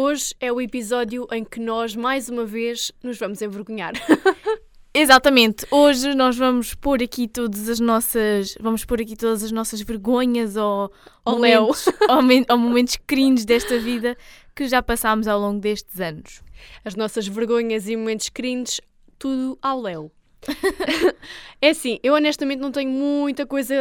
Hoje é o episódio em que nós, mais uma vez, nos vamos envergonhar. Exatamente. Hoje nós vamos pôr aqui todas as nossas, vamos pôr aqui todas as nossas vergonhas ou Ao momentos, ou, men- ou momentos cringe desta vida que já passámos ao longo destes anos. As nossas vergonhas e momentos cringes, tudo ao Léo. é assim, eu honestamente não tenho muita coisa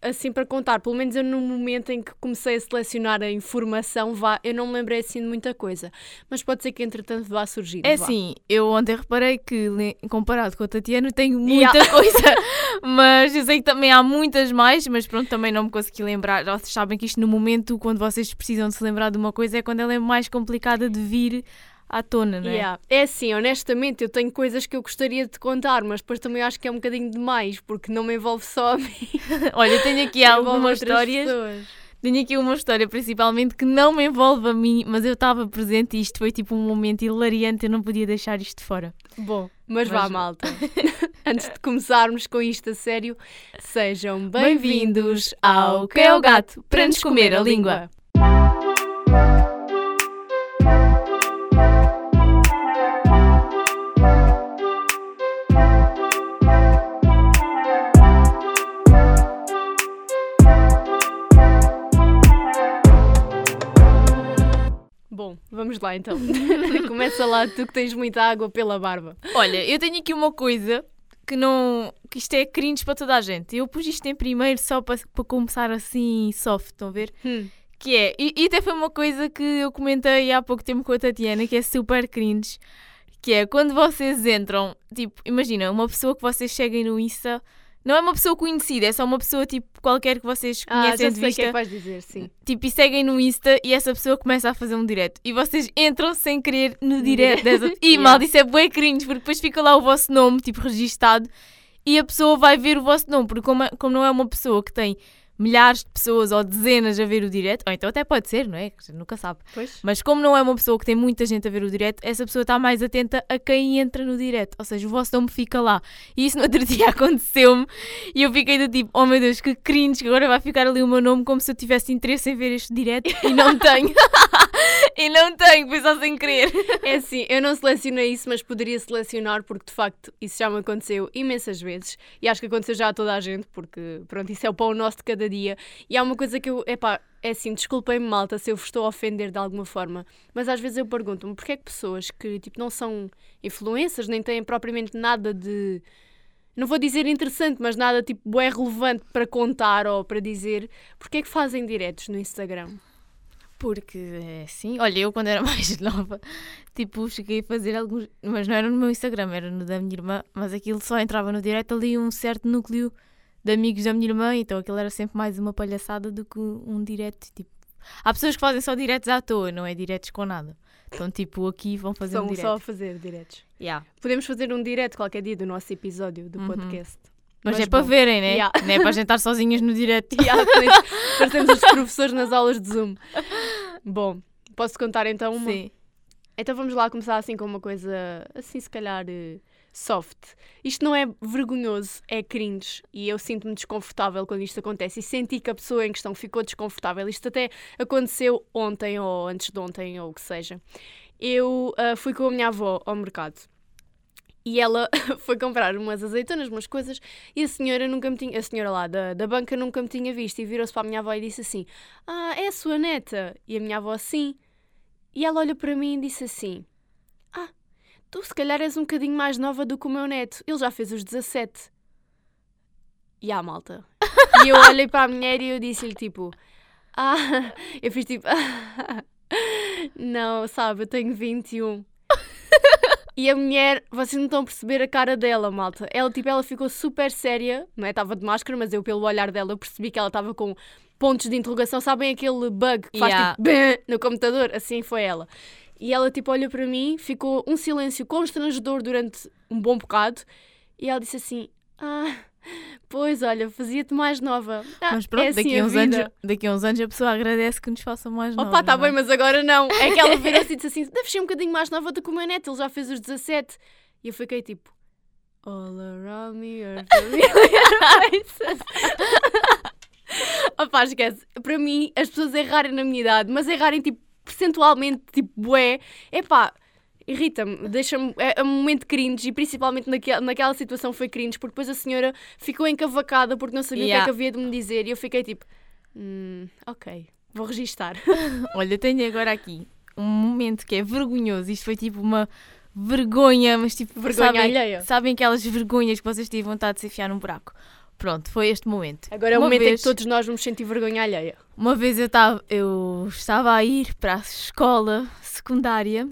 assim para contar. Pelo menos eu no momento em que comecei a selecionar a informação, vá, eu não me lembrei assim de muita coisa. Mas pode ser que entretanto vá surgir. É assim, eu ontem reparei que, comparado com a Tatiana, tenho muita coisa, mas eu sei que também há muitas mais, mas pronto, também não me consegui lembrar. Vocês sabem que isto no momento, quando vocês precisam de se lembrar de uma coisa, é quando ela é mais complicada de vir à tona, não é? Yeah. É assim, honestamente, eu tenho coisas que eu gostaria de contar, mas depois também acho que é um bocadinho demais, porque não me envolve só a mim. Olha, eu tenho aqui algumas histórias. pessoas. Tenho aqui uma história principalmente que não me envolve a mim, mas eu estava presente e isto foi tipo um momento hilariante, eu não podia deixar isto de fora. Bom, mas, Mas vá, vá. malta. Antes de começarmos com isto a sério, sejam bem-vindos ao Que é o Gato para nos comer a língua. Vamos lá então. Começa lá, tu que tens muita água pela barba. Olha, eu tenho aqui uma coisa que não. que isto é cringe para toda a gente. Eu pus isto em primeiro só para, para começar assim soft, estão a ver? Hum. Que é, e, e até foi uma coisa que eu comentei há pouco tempo com a Tatiana, que é super cringe. Que é quando vocês entram, tipo, imagina, uma pessoa que vocês seguem no Insta, não é uma pessoa conhecida, é só uma pessoa tipo qualquer que vocês Ah, conhecem já de sei o vista. que é que vais dizer, sim. Tipo, e seguem no Insta e essa pessoa começa a fazer um direto. E vocês entram sem querer no direto dessa. E Yeah. mal, isso é bué cringe, porque depois fica lá o vosso nome, tipo, registado, e a pessoa vai ver o vosso nome, porque como, é- como não é uma pessoa que tem milhares de pessoas ou dezenas a ver o direto, ou então até pode ser, não é? Nunca sabe. Pois. Mas como não é uma pessoa que tem muita gente a ver o direto, essa pessoa está mais atenta a quem entra no direto. Ou seja, o vosso nome fica lá. E isso no outro dia aconteceu-me e eu fiquei do tipo, oh meu Deus, que cringe, que agora vai ficar ali o meu nome como se eu tivesse interesse em ver este direto e não tenho. E não tenho, foi só sem querer. É assim, eu não selecionei isso, mas poderia selecionar porque de facto isso já me aconteceu imensas vezes e acho que aconteceu já a toda a gente porque pronto, isso é o pão nosso de cada dia e há uma coisa que eu, epá, é assim, desculpem-me malta se eu vos estou a ofender de alguma forma, mas às vezes eu pergunto-me porque é que pessoas que tipo não são influências, nem têm propriamente nada de não vou dizer interessante, mas nada tipo é relevante para contar ou para dizer, porque é que fazem diretos no Instagram? Porque é assim, olha, eu quando era mais nova, tipo, cheguei a fazer alguns, mas não era no meu Instagram, era no da minha irmã, mas aquilo só entrava no direto ali um certo núcleo de amigos da minha irmã, então aquilo era sempre mais uma palhaçada do que um direto, tipo. Há pessoas que fazem só diretos à toa, não é diretos com nada. Então, tipo, aqui vão fazer um São direto. só a fazer diretos. Yeah. Podemos fazer um direto qualquer dia do nosso episódio do Uhum. podcast. Mas, Mas é para bom. verem, né? Yeah. Não é para a gente estar sozinhas no direto. E há depois parecemos os professores nas aulas de Zoom. Bom, posso contar então uma? Sim. Então vamos lá começar assim com uma coisa assim, se calhar eh, soft. Isto não é vergonhoso, é cringe. E eu sinto-me desconfortável quando isto acontece. E senti que a pessoa em questão ficou desconfortável. Isto até aconteceu ontem ou antes de ontem ou o que seja. Eu ah, fui com a minha avó ao mercado. E ela foi comprar umas azeitonas, umas coisas, e a senhora nunca me tinha, a senhora lá da, da banca nunca me tinha visto. E virou-se para a minha avó e disse assim: Ah, é a sua neta? E a minha avó, sim. E ela olha para mim e disse assim: Ah, tu se calhar és um bocadinho mais nova do que o meu neto. Ele já fez os 17. E a malta. E eu olhei para a mulher e eu disse-lhe tipo: Ah, eu fiz tipo: Não, sabe, eu tenho 21. E a mulher, vocês não estão a perceber a cara dela, malta. Ela, tipo, ela ficou super séria, não é? Estava de máscara, mas eu, pelo olhar dela, eu percebi que ela estava com pontos de interrogação. Sabem aquele bug que faz Yeah. tipo "Bã" no computador? Assim foi ela. E ela, tipo, olha para mim, ficou um silêncio constrangedor durante um bom bocado. E ela disse assim: Ah, pois, olha, fazia-te mais nova. Ah, Mas pronto, é assim daqui, a uns vida." anos, daqui a uns anos a pessoa agradece que nos façam mais novos. Opa, tá não é? bem, mas agora não. É que ela virou-se e disse assim: deves ser um bocadinho mais nova do que o meu neto, ele já fez os 17. E eu fiquei tipo: All around me are familiar faces. Opa, esquece. Para mim, as pessoas errarem na minha idade, mas errarem tipo percentualmente, tipo, bué, epá, irrita-me, deixa-me, é, é um momento cringe e principalmente naquela, naquela situação foi cringe porque depois a senhora ficou encavacada porque não sabia o que é Yeah. que havia de me dizer e eu fiquei tipo, hum, ok, vou registar. Olha, tenho agora aqui um momento que é vergonhoso. Isto foi tipo uma vergonha, mas tipo, Vergonha sabem, alheia. sabem aquelas vergonhas que vocês têm vontade de se enfiar num buraco? Pronto, foi este momento. Agora é o Uma momento em vez- que todos nós vamos sentir vergonha alheia. Uma vez eu estava, eu estava a ir para a escola secundária,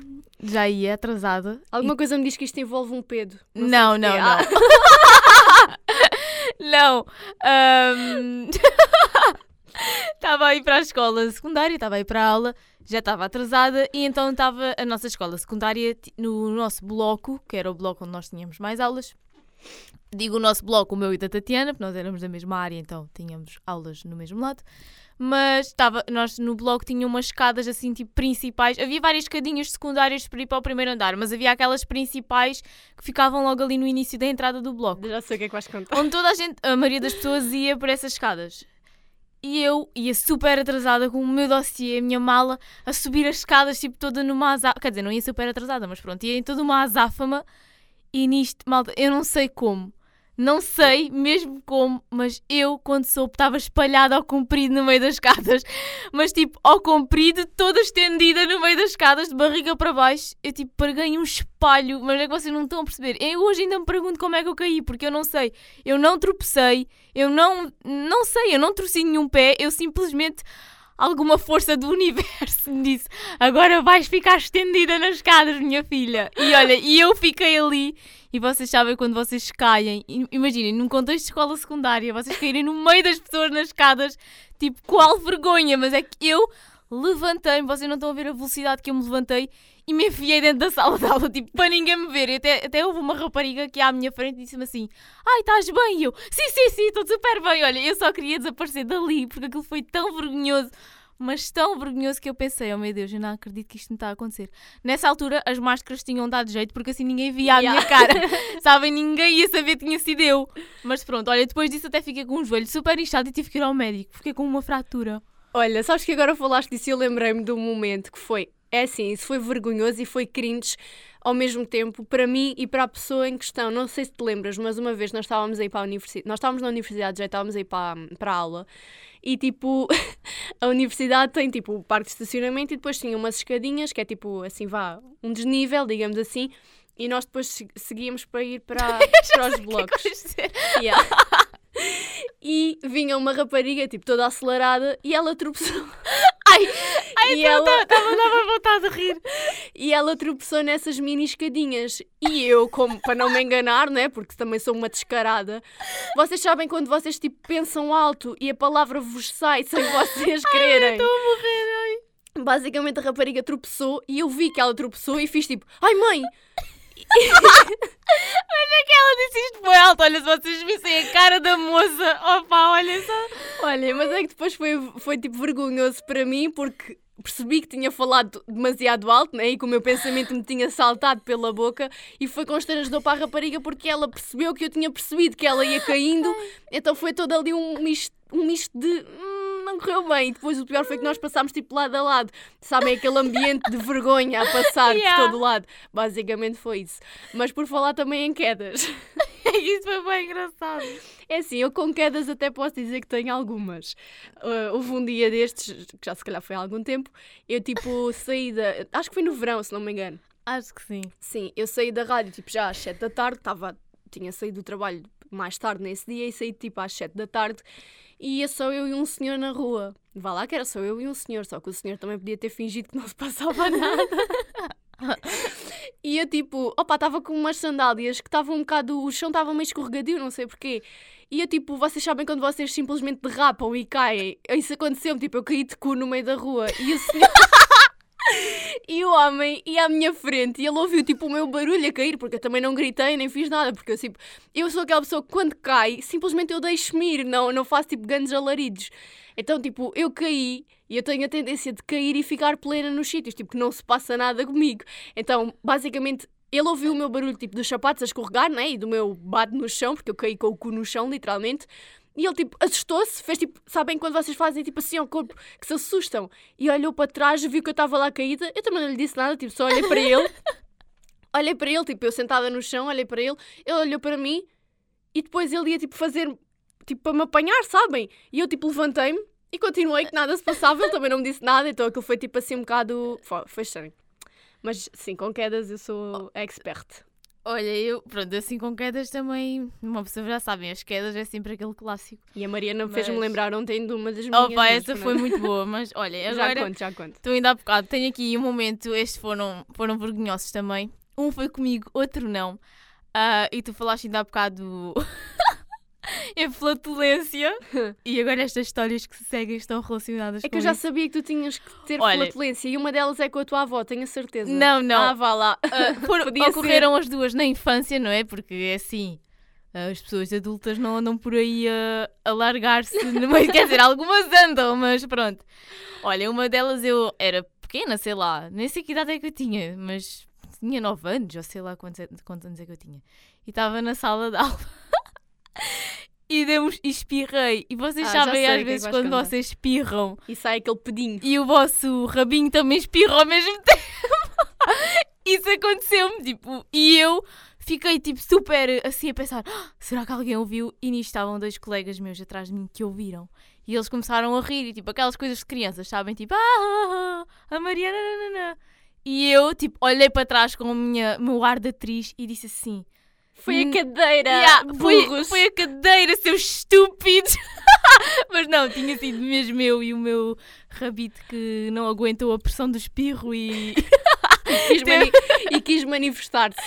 já ia atrasada. Alguma coisa me diz que isto envolve um pedo. Não, não, não. Ah, Não. ahm, Estava a ir para a escola secundária, estava a ir para a aula, já estava atrasada e então estava a nossa escola secundária no nosso bloco, que era o bloco onde nós tínhamos mais aulas. Digo o nosso bloco, o meu e da Tatiana, porque nós éramos da mesma área, então tínhamos aulas no mesmo lado. Mas estava, nós no bloco tinha umas escadas assim, tipo, principais. Havia várias escadinhas secundárias para ir para o primeiro andar, mas havia aquelas principais que ficavam logo ali no início da entrada do bloco Já sei o que é que vais contar. onde toda a gente, a maioria das pessoas ia por essas escadas. E eu ia super atrasada com o meu dossiê, a minha mala, a subir as escadas, tipo, toda numa azáfama. Quer dizer, não ia super atrasada, mas pronto, ia em toda uma azáfama. E nisto, malta, eu não sei como. Não sei mesmo como, mas eu, quando soube, estava espalhada ao comprido no meio das escadas. Mas, tipo, ao comprido, toda estendida no meio das escadas, de barriga para baixo. Eu, tipo, preguei um espalho. Mas é que vocês não estão a perceber. Eu hoje ainda me pergunto como é que eu caí, porque eu não sei. Eu não tropecei, eu não, não sei, eu não torci nenhum pé, eu simplesmente alguma força do universo me disse: agora vais ficar estendida nas escadas, minha filha. E olha, e eu fiquei ali. E vocês sabem quando vocês caem, imaginem, num contexto de escola secundária, vocês caírem no meio das pessoas nas escadas, tipo, qual vergonha, mas é que eu levantei-me, vocês não estão a ver a velocidade que eu me levantei e me enfiei dentro da sala de aula, tipo, para ninguém me ver. E até, até houve uma rapariga que à minha frente disse-me assim: Ai, estás bem? E eu, sim, sim, sim, estou super bem. Olha, eu só queria desaparecer dali porque aquilo foi tão vergonhoso. Mas tão vergonhoso que eu pensei, oh meu Deus, eu não acredito que isto me está a acontecer. Nessa altura as máscaras tinham dado jeito porque assim ninguém via a minha Yeah. cara. Sabem, ninguém ia saber que tinha sido eu. Mas pronto, olha, depois disso até fiquei com um joelho super inchado e tive que ir ao médico. Fiquei com uma fratura. Olha, sabes que agora falaste disso e eu lembrei-me de um momento que foi. É assim, isso foi vergonhoso e foi cringe ao mesmo tempo para mim e para a pessoa em questão. Não sei se te lembras, mas uma vez nós estávamos aí para a universidade, nós estávamos na universidade, já estávamos aí para, para a aula e tipo, a universidade tem tipo o parque de estacionamento e depois tinha umas escadinhas que é tipo assim, vá, um desnível, digamos assim, e nós depois se- seguíamos para ir para, para os blocos. Queres dizer? Yeah. E vinha uma rapariga, tipo, toda acelerada, e ela tropeçou. Ai, ai, e, ela, estava dava vontade de rir. e ela tropeçou nessas mini escadinhas. E eu, como para não me enganar, né? Porque também sou uma descarada. Vocês sabem quando vocês tipo pensam alto e a palavra vos sai sem vocês quererem. Estou a morrer, ai. Basicamente a rapariga tropeçou e eu vi que ela tropeçou e fiz tipo, ai mãe! Olha que ela disse isto foi alto. Olha, se vocês vissem a cara da moça. Opa, olha só. Olha, mas é que depois foi, foi tipo vergonhoso para mim porque percebi que tinha falado demasiado alto, né? E que o meu pensamento me tinha saltado pela boca e foi constrangedor para a rapariga porque ela percebeu que eu tinha percebido que ela ia caindo, então foi todo ali um misto, um misto de. "Hum, não correu bem. E depois o pior foi que nós passámos tipo lado a lado. Sabem aquele ambiente de vergonha a passar Yeah. por todo lado. Basicamente foi isso. Mas por falar também em quedas. Isso foi bem engraçado. É assim, eu com quedas até posso dizer que tenho algumas. Uh, houve um dia destes, que já se calhar foi há algum tempo, eu tipo saí da. Acho que foi no verão, se não me engano. Acho que sim. Sim, eu saí da rádio tipo já às 7 da tarde, tava, tinha saído do trabalho mais tarde nesse dia e saí tipo às 7 da tarde e ia só eu e um senhor na rua. Vá lá que era só eu e um senhor, só que o senhor também podia ter fingido que não se passava nada. E eu tipo, opa, estava com umas sandálias que estavam um bocado, o chão estava meio escorregadio, não sei porquê. E eu tipo, vocês sabem quando vocês simplesmente derrapam e caem? Isso aconteceu-me, tipo, eu caí de cu no meio da rua e o senhor... E o homem ia à minha frente e ele ouviu tipo o meu barulho a cair, porque eu também não gritei nem fiz nada, porque eu tipo, eu sou aquela pessoa que quando cai, simplesmente eu deixo-me ir, não, não faço tipo grandes alaridos. Então, tipo, eu caí e eu tenho a tendência de cair e ficar plena nos sítios, tipo, que não se passa nada comigo. Então, basicamente, ele ouviu o meu barulho tipo dos sapatos a escorregar, né? E do meu bate no chão, porque eu caí com o cu no chão, literalmente. E ele, tipo, assustou-se, fez tipo, sabem quando vocês fazem tipo assim ao corpo, que se assustam? E olhou para trás, viu que eu estava lá caída. Eu também não lhe disse nada, tipo, só olhei para ele. olhei para ele, tipo, eu sentada no chão, olhei para ele, ele olhou para mim e depois ele ia, tipo, fazer, tipo, para me apanhar, sabem? E eu, tipo, levantei-me e continuei que nada se passava, ele também não me disse nada, então aquilo foi, tipo, assim um bocado. Foi, foi estranho. Mas sim, com quedas eu sou expert. Olha, eu, pronto, assim com quedas também, uma pessoa já sabem, as quedas é sempre aquele clássico. E a Mariana Mas- fez-me lembrar ontem de uma das minhas. Opa, essa foi muito boa, mas olha, Já agora conto, já conto. estou ainda há bocado, tenho aqui um momento, estes foram, foram vergonhosos também. Um foi comigo, outro não. Ah, e tu falaste ainda há bocado em flatulência. e agora estas histórias que se seguem estão relacionadas É com que eu já isso. sabia que tu tinhas que ter Olha- flatulência e uma delas é com a tua avó, tenho a certeza. Não, não. Ah, vá lá. Ah, foram- Podia ocorreram as duas na infância, não é? Porque é assim. As pessoas adultas não andam por aí a, a largar-se. Quer dizer, algumas andam, mas pronto. Olha, uma delas eu era pequena, sei lá, nem sei que idade é que eu tinha, mas tinha 9 anos, ou sei lá quantos, é- quantos anos é que eu tinha. E estava na sala de aula. E demos, e espirrei. E vocês Ah, sabem, às é vezes, quando vocês espirram E sai aquele pedinho. e o vosso rabinho também espirra ao mesmo tempo. Isso aconteceu-me, tipo, e eu fiquei, tipo, super assim a pensar: "Ah, será que alguém ouviu? E nisto estavam dois colegas meus atrás de mim que ouviram. E eles começaram a rir, e tipo, aquelas coisas de crianças, sabem? Tipo, ah, a Mariana, nanana." E eu, tipo, olhei para trás com o meu ar de atriz e disse assim: Foi a cadeira. "Ya, foi, foi a cadeira, seus estúpidos! Mas não, tinha sido mesmo eu e o meu rabito que não aguentou a pressão do espirro e, Quis mani- e quis manifestar-se.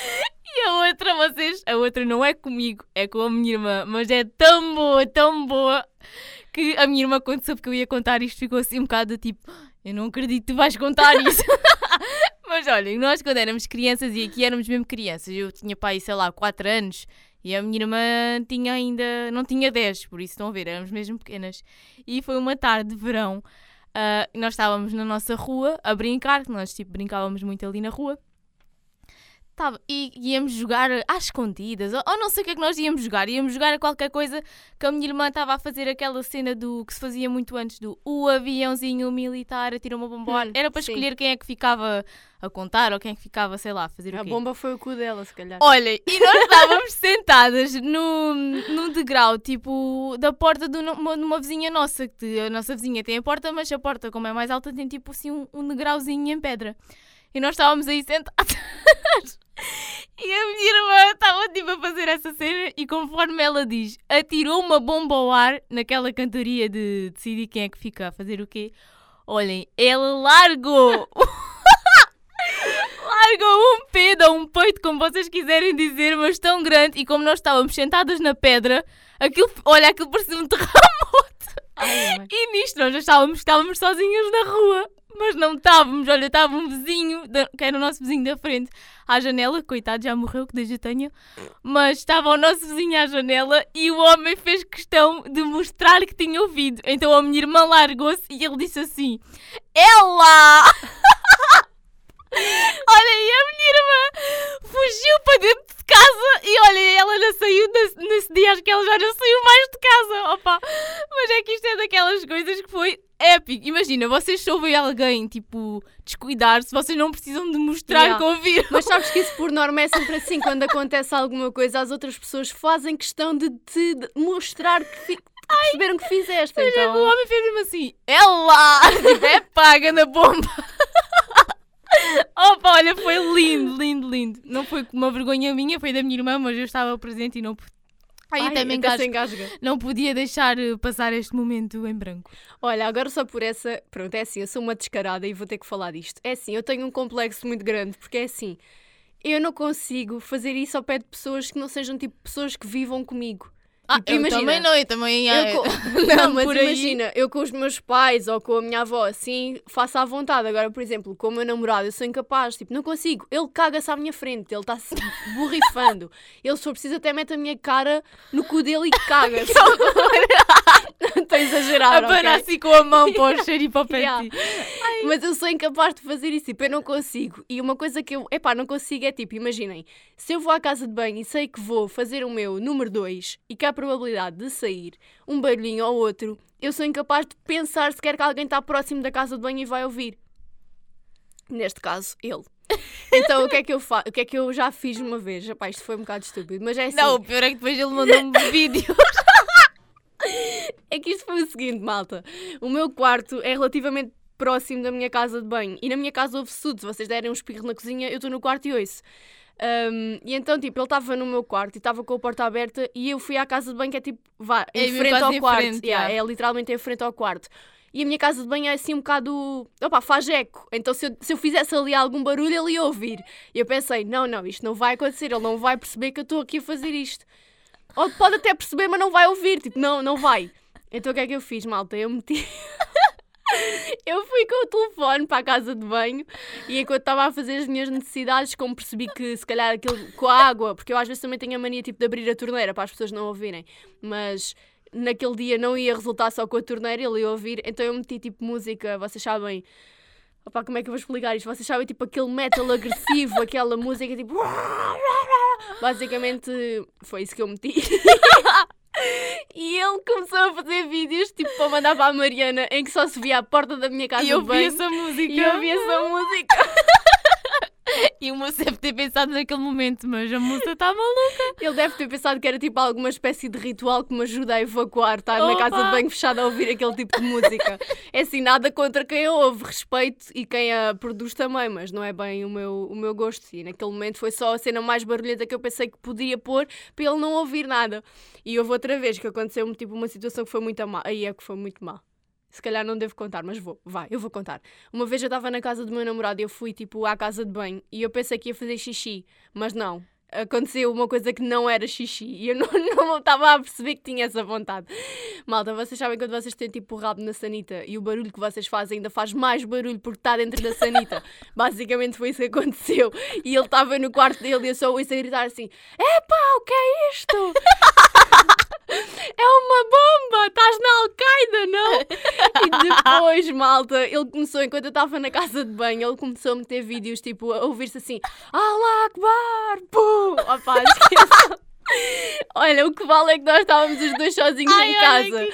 e a outra, vocês, a outra não é comigo, é com a minha irmã, mas é tão boa, tão boa, que a minha irmã, quando soube que eu ia contar isto, ficou assim um bocado tipo: Eu não acredito que tu vais contar isso. Mas olha, nós quando éramos crianças, e aqui éramos mesmo crianças, eu tinha pai, sei lá, 4 anos. E a minha irmã tinha ainda, não tinha 10, por isso estão a ver, éramos mesmo pequenas. E foi uma tarde de verão, ah, nós estávamos na nossa rua a brincar, nós tipo brincávamos muito ali na rua. Tava, e íamos jogar às escondidas, ou, ou não sei o que é que nós íamos jogar. Íamos jogar a qualquer coisa que a minha irmã estava a fazer aquela cena do que se fazia muito antes do o aviãozinho militar a tirar uma bomba. Hum, Era para sim. escolher quem é que ficava a contar ou quem é que ficava, sei lá, a fazer o A quê. bomba foi o cu dela, se calhar. Olha, e nós estávamos sentadas no, num degrau, tipo, da porta de uma, de uma vizinha nossa, que a nossa vizinha tem a porta, mas a porta, como é mais alta, tem tipo assim um, um degrauzinho em pedra. E nós estávamos aí sentadas. E a minha irmã estava tipo a fazer essa cena e conforme ela diz, atirou uma bomba ao ar naquela cantoria de decidir quem é que fica a fazer o quê. Olhem, ela largou largou um pedo ou um peito, como vocês quiserem dizer, mas tão grande. E como nós estávamos sentadas na pedra, aquilo, olha, aquilo parecia um terremoto. Ai. E nisto nós já estávamos, estávamos sozinhas na rua. Mas não estávamos, olha, estava um vizinho, que era o nosso vizinho da frente, à janela, coitado, já morreu, que desde tenho, mas estava o nosso vizinho à janela e o homem fez questão de mostrar que tinha ouvido. Então a minha irmã largou-se e ele disse assim: Ela! Olha, e a minha irmã fugiu para dentro de casa e olha, ela não saiu nesse, nesse dia, acho que ela já não saiu mais de casa. Opa, mas é que isto é daquelas coisas que foi épico. Imagina, vocês se ouvem alguém, tipo, descuidar-se, vocês não precisam de mostrar Yeah. que ouviram. Mas sabes que isso por norma é sempre assim, quando acontece alguma coisa, as outras pessoas fazem questão de te mostrar que, fi- que perceberam que fizeste. É que o Então, homem fez mesmo assim, ela! Tipo, é paga na bomba. Opa, olha, foi lindo, lindo, lindo. Não foi uma vergonha minha, foi da minha irmã, mas eu estava presente e não pude. Ai, ai, até me engasga. Não podia deixar eh, passar este momento em branco. Olha, agora só por essa. Pronto, é assim, eu sou uma descarada e vou ter que falar disto. É assim, eu tenho um complexo muito grande, porque é assim, eu não consigo fazer isso ao pé de pessoas que não sejam tipo pessoas que vivam comigo. Ah, Tipo, eu também não, eu também... Eu eh, co- não, mas por aí. imagina, eu com os meus pais ou com a minha avó, assim, faço à vontade. Agora, por exemplo, com o meu namorado, eu sou incapaz, tipo, não consigo. Ele caga-se à minha frente, ele está-se borrifando. Ele, se for preciso, até mete a minha cara no cu dele e caga-se. estou a exagerar. Abana ok? assim com a mão para o cheiro e para o pé Yeah. de ti. Mas eu sou incapaz de fazer isso, tipo, eu não consigo. E uma coisa que eu, epá, não consigo é tipo, imaginem, se eu vou à casa de banho e sei que vou fazer o meu número 2 e que há a probabilidade de sair um barulhinho ou outro, eu sou incapaz de pensar sequer que alguém está próximo da casa de banho e vai ouvir. Neste caso, ele. Então o que é que eu faço? O que é que eu já fiz uma vez? Epá, isto foi um bocado estúpido, mas é assim. Não, o pior é que depois ele mandou-me vídeo. É que isto foi o seguinte, malta. O meu quarto é relativamente próximo da minha casa de banho. E na minha casa houve sudo. Se vocês derem um espirro na cozinha, eu estou no quarto e ouço. Um, e então, tipo, ele estava no meu quarto e estava com a porta aberta e eu fui à casa de banho que é tipo, vá, É em frente ao quarto. frente, Yeah, yeah. É literalmente em frente ao quarto. E a minha casa de banho é assim um bocado. Opa, faz eco. Então se eu, se eu fizesse ali algum barulho, ele ia ouvir. E eu pensei: não, não, isto não vai acontecer. Ele não vai perceber que eu estou aqui a fazer isto. Ou pode até perceber, mas não vai ouvir. Tipo, não, não vai. Então o que é que eu fiz, malta? Eu meti. eu fui com o telefone para a casa de banho e enquanto estava a fazer as minhas necessidades, como percebi que se calhar aquilo com a água, porque eu às vezes também tenho a mania tipo de abrir a torneira para as pessoas não ouvirem, mas naquele dia não ia resultar só com a torneira, ele ia ouvir, então eu meti tipo música, vocês sabem. Opá, como é que eu vou explicar isto? Vocês sabem, tipo, aquele metal agressivo, aquela música tipo. Basicamente, foi isso que eu meti. E ele começou a fazer vídeos, tipo, para mandar para a Mariana, em que só se via a porta da minha casa E eu de vi banho. essa música. E eu vi essa música. E o moço deve ter pensado naquele momento, mas a moça está maluca. Ele deve ter pensado que era tipo alguma espécie de ritual que me ajuda a evacuar, estar na casa de Opa! banho fechada a ouvir aquele tipo de música. É assim, nada contra quem a ouve, respeito e quem a produz também, mas não é bem o meu, o meu gosto. E naquele momento foi só a cena mais barulhenta que eu pensei que podia pôr para ele não ouvir nada. E houve outra vez que aconteceu-me tipo uma situação que foi muito má. Aí é que foi muito má. Se calhar não devo contar, mas vou, vai, eu vou contar. Uma vez eu estava na casa do meu namorado e eu fui tipo à casa de banho e eu pensei que ia fazer xixi, mas não. Aconteceu uma coisa que não era xixi e eu não, estava a perceber que tinha essa vontade. Malta, vocês sabem quando vocês têm tipo o rabo na sanita e o barulho que vocês fazem ainda faz mais barulho porque está dentro da sanita. Basicamente foi isso que aconteceu. E ele estava no quarto dele e eu só ouço a gritar assim: Epá, o que é isto? É uma bomba! Estás na Al-Qaeda, não? E depois, malta, ele começou, enquanto eu estava na casa de banho, ele começou a meter vídeos, tipo, a ouvir-se assim, Allah Akbar! Pum! Opa. Olha, o que vale é que nós estávamos os dois sozinhos Ai, em casa.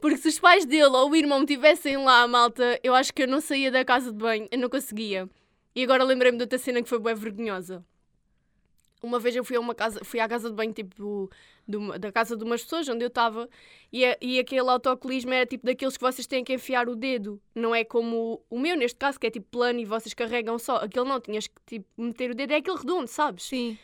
Porque se os pais dele ou o irmão estivessem lá, malta, eu acho que eu não saía da casa de banho, eu não conseguia. E agora lembrei-me de outra cena que foi bem vergonhosa. Uma vez eu fui a uma casa, fui à casa de banho, tipo, de uma- da casa de umas pessoas onde eu estava, e, a- e aquele autocolismo era tipo daqueles que vocês têm que enfiar o dedo. Não é como o, o meu, neste caso, que é tipo plano e vocês carregam só. Aquele não, tinhas que tipo, meter o dedo, é aquele redondo, sabes? Sim.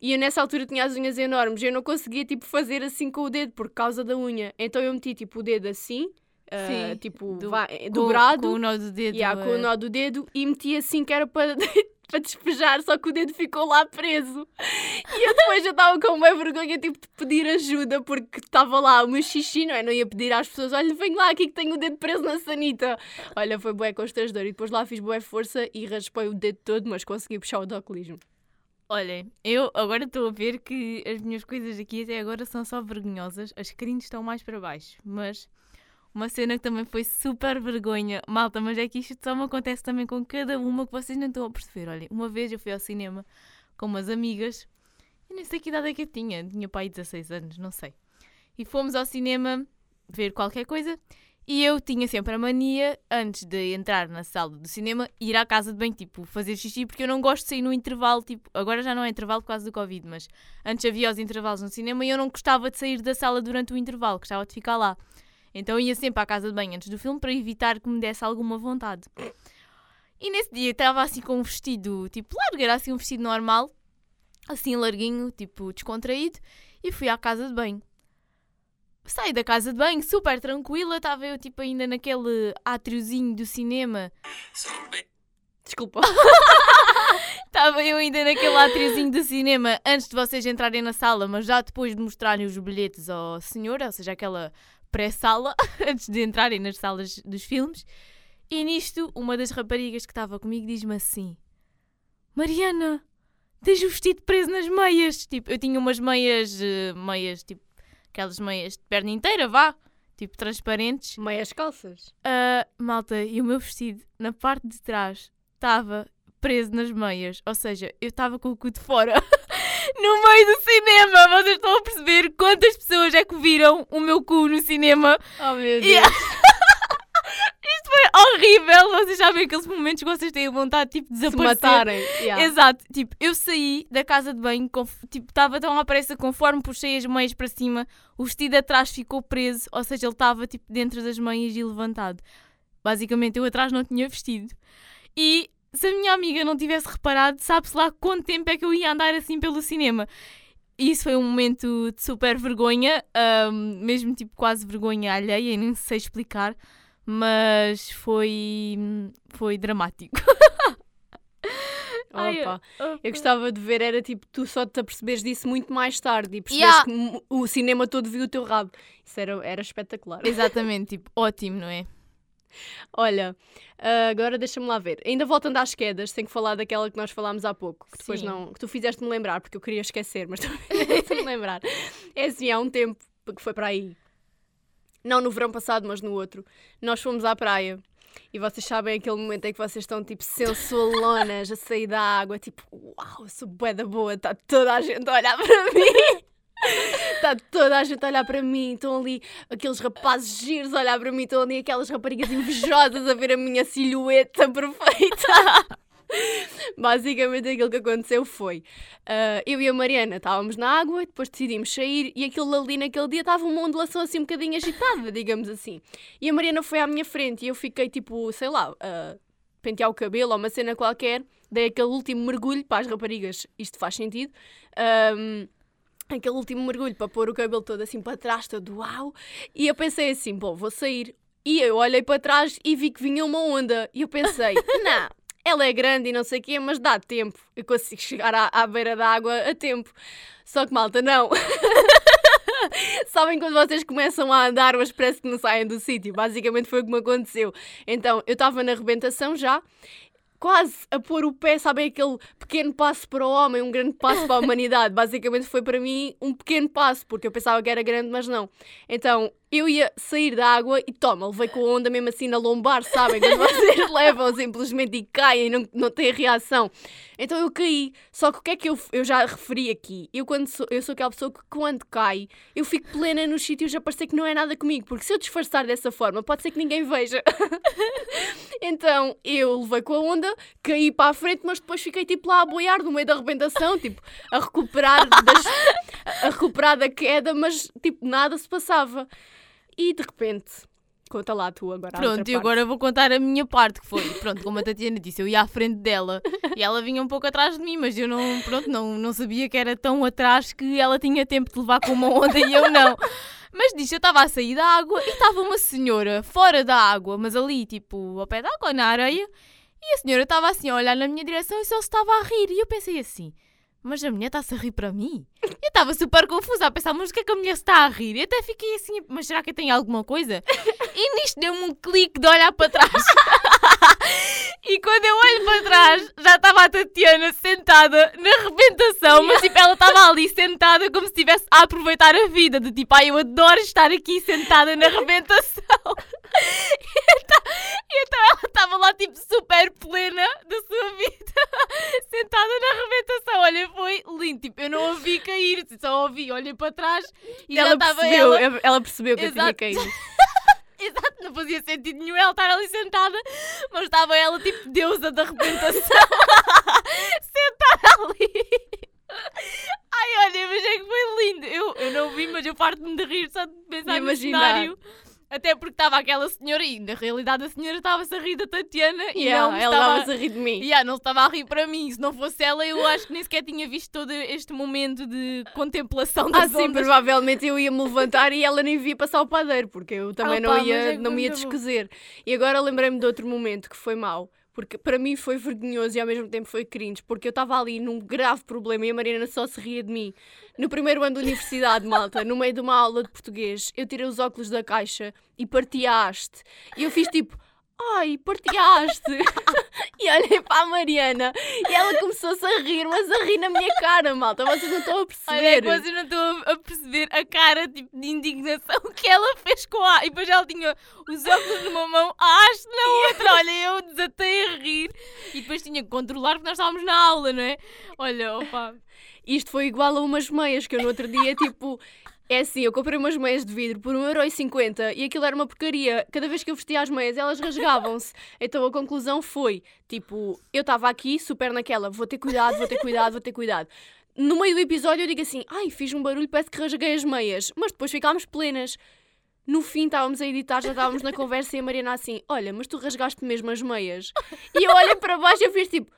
E eu nessa altura tinha as unhas enormes, eu não conseguia tipo fazer assim com o dedo por causa da unha. Então eu meti tipo o dedo assim, ah, Sim, tipo do- Com- dobrado, Com, o nó do dedo. yeah, com o eh, nó do dedo e meti assim que era para, para despejar, só que o dedo ficou lá preso. E eu depois já estava com uma vergonha tipo de pedir ajuda porque estava lá o meu xixi, não é? Não ia pedir às pessoas, olha, vem lá aqui que tenho o dedo preso na sanita. Olha, foi bué constrangedor. E depois lá fiz bué força e raspei o dedo todo, mas consegui puxar o autocolismo. Olhem, eu agora estou a ver que as minhas coisas aqui até agora são só vergonhosas. As crimes estão mais para baixo. Mas uma cena que também foi super vergonha. Malta, mas é que isto só me acontece também com cada uma que vocês não estão a perceber. Olhem, uma vez eu fui ao cinema com umas amigas. Eu nem sei que idade é que eu tinha. Tinha pai 16 anos, não sei. E fomos ao cinema ver qualquer coisa. E eu tinha sempre a mania, antes de entrar na sala do cinema, ir à casa de banho, tipo, fazer xixi, porque eu não gosto de sair no intervalo, tipo, agora já não é intervalo por causa do Covid, mas antes havia os intervalos no cinema e eu não gostava de sair da sala durante o intervalo, gostava de ficar lá. Então ia sempre à casa de banho antes do filme para evitar que me desse alguma vontade. E nesse dia estava assim com um vestido, tipo, largo, era assim um vestido normal, assim larguinho, tipo, descontraído, e fui à casa de banho. Saí da casa de banho super tranquila, estava eu tipo ainda naquele átriozinho do cinema. Desculpa. Estava eu ainda naquele átriozinho do cinema antes de vocês entrarem na sala, mas já depois de mostrarem os bilhetes ao senhor, ou seja, aquela pré-sala, antes de entrarem nas salas dos filmes. E nisto, uma das raparigas que estava comigo diz-me assim: Mariana, tens o vestido preso nas meias. Tipo, eu tinha umas meias, eh, meias, tipo, aquelas meias de perna inteira, vá. tipo transparentes. Meias calças. Ah, malta, e o meu vestido na parte de trás estava preso nas meias, ou seja, eu estava com o cu de fora no meio do cinema. Vocês estão a perceber quantas pessoas é que viram o meu cu no cinema? Oh meu Deus. Yeah. Isto foi horrível. Vocês sabem aqueles momentos que vocês têm vontade tipo, de Se desaparecer. matarem. Yeah. Exato, tipo, eu saí da casa de banho, tipo, estava tão à pressa, conforme puxei as meias para cima, o vestido atrás ficou preso, ou seja, ele estava tipo dentro das meias e levantado. Basicamente, eu atrás não tinha vestido. E se a minha amiga não tivesse reparado, sabe-se lá quanto tempo é que eu ia andar assim pelo cinema. E Isso foi um momento de super vergonha, ahm, mesmo tipo quase vergonha alheia, e nem sei explicar, mas foi, foi dramático. Ai, Opa. Eu gostava de ver, era tipo, tu só te aperceberes disso muito mais tarde e percebes Yeah. que o cinema todo viu o teu rabo. Isso era, era espetacular. Exatamente, tipo, ótimo, não é? Olha, ah, agora deixa-me lá ver. Ainda voltando às quedas, tenho que falar daquela que nós falámos há pouco, que depois Sim. não. que tu fizeste-me lembrar, porque eu queria esquecer, mas fizeste-me lembrar. É assim, há um tempo que foi para aí. Não no verão passado, mas no outro. Nós fomos à praia. E vocês sabem aquele momento em que vocês estão tipo sensualonas a sair da água, tipo, uau, sou bué da boa, está toda a gente a olhar para mim. Está toda a gente a olhar para mim, estão ali aqueles rapazes giros a olhar para mim, estão ali aquelas raparigas invejosas a ver a minha silhueta perfeita. Basicamente aquilo que aconteceu foi ah, eu e a Mariana estávamos na água, depois decidimos sair e aquilo ali naquele dia estava uma ondulação assim um bocadinho agitada, digamos assim. E a Mariana foi à minha frente e eu fiquei tipo, sei lá, a pentear o cabelo ou uma cena qualquer, dei aquele último mergulho para as raparigas, isto faz sentido. Ahm, aquele último mergulho para pôr o cabelo todo assim para trás, todo uau. E eu pensei assim, bom, vou sair. E eu olhei para trás e vi que vinha uma onda. E eu pensei, não, ela é grande e não sei o quê, mas dá tempo. Eu consigo chegar à, à beira da água a tempo. Só que malta, não. Sabem quando vocês começam a andar, mas parece que não saem do sítio? Basicamente foi o que me aconteceu. Então, eu estava na arrebentação já, quase a pôr o pé, sabem aquele pequeno passo para o homem, um grande passo para a humanidade. Basicamente foi para mim um pequeno passo, porque eu pensava que era grande, mas não. Então, eu ia sair da água e toma, levei com a onda mesmo assim na lombar, sabem? Quando vocês levam simplesmente e caem não, não têm reação. Então eu caí. Só que o que é que eu, eu já referi aqui? Eu, quando sou, eu sou aquela pessoa que quando cai, eu fico plena nos sítios a parecer que não é nada comigo. Porque se eu disfarçar dessa forma, pode ser que ninguém veja. então eu levei com a onda, caí para a frente, mas depois fiquei tipo lá a boiar no meio da arrebentação, tipo, a recuperar, das, a recuperar da queda, mas tipo, nada se passava. E de repente, conta lá tu agora. a outra Pronto, e agora vou contar a minha parte, que foi, pronto, como a Tatiana disse, eu ia à frente dela e ela vinha um pouco atrás de mim, mas eu não, pronto, não, não sabia que era tão atrás que ela tinha tempo de levar com uma onda e eu não. Mas diz, eu estava a sair da água e estava uma senhora fora da água, mas ali, tipo, ao pé da água, na areia, e a senhora estava assim a olhar na minha direção e só se estava a rir. E eu pensei assim, mas a mulher está-se a rir para mim? Eu estava super confusa a pensar, mas o que é que a mulher está a rir? E até fiquei assim, mas será que eu tenho alguma coisa? E nisto deu-me um clique de olhar para trás. e quando eu olho para trás, já estava a Tatiana sentada na arrebentação, mas tipo, ela estava ali sentada como se estivesse a aproveitar a vida. De tipo, ai, eu adoro estar aqui sentada na arrebentação. E então, e então ela estava lá, tipo, super plena da sua vida, sentada na arrebentação. Olha, foi lindo. Tipo, eu não a vi cair, só ouvi, olhei para trás e ela estava percebeu, ela. ela percebeu que eu tinha Exato. caído. Exato, não fazia sentido nenhum ela estar ali sentada, mas estava ela tipo deusa da arrebentação, sentada ali. Ai, olha, mas é que foi lindo. Eu, eu não vi, mas eu parto-me de rir só de pensar no cenário. Até porque estava aquela senhora e, na realidade, a senhora estava-se a rir da Tatiana e Yeah, não me ela estava... estava-se a rir de mim. Yeah, não estava a rir para mim. Se não fosse ela, eu acho que nem sequer tinha visto todo este momento de contemplação Ah, das sim, provavelmente eu ia-me levantar e ela nem via passar o padeiro, porque eu também Ah, não, pá, ia, é não me ia descozer. E agora lembrei-me de outro momento que foi mau, porque para mim foi vergonhoso e ao mesmo tempo foi cringe, porque eu estava ali num grave problema e a Mariana só se ria de mim. No primeiro ano da universidade, malta, no meio de uma aula de português, eu tirei os óculos da caixa e parti a haste. E eu fiz tipo. Ai, partilhaste. e olhei para a Mariana e ela começou-se a rir, mas a rir na minha cara, malta. Vocês não estão a perceber. Olha, vocês não estão a perceber a cara tipo, de indignação que ela fez com a. E depois ela tinha os óculos numa mão, a haste na outra. Olha, eu desatei a rir. E depois tinha que controlar porque nós estávamos na aula, não é? Olha, opa. Isto foi igual a umas meias que eu no outro dia, tipo, é assim, eu comprei umas meias de vidro por 1,50€ e aquilo era uma porcaria. Cada vez que eu vestia as meias, elas rasgavam-se. Então a conclusão foi, tipo, eu estava aqui super naquela, vou ter cuidado, vou ter cuidado, vou ter cuidado. No meio do episódio eu digo assim, ai, fiz um barulho, parece que rasguei as meias. Mas depois ficámos plenas. No fim estávamos a editar, já estávamos na conversa e a Mariana assim, olha, mas tu rasgaste mesmo as meias. E eu olhei para baixo e eu fiz tipo,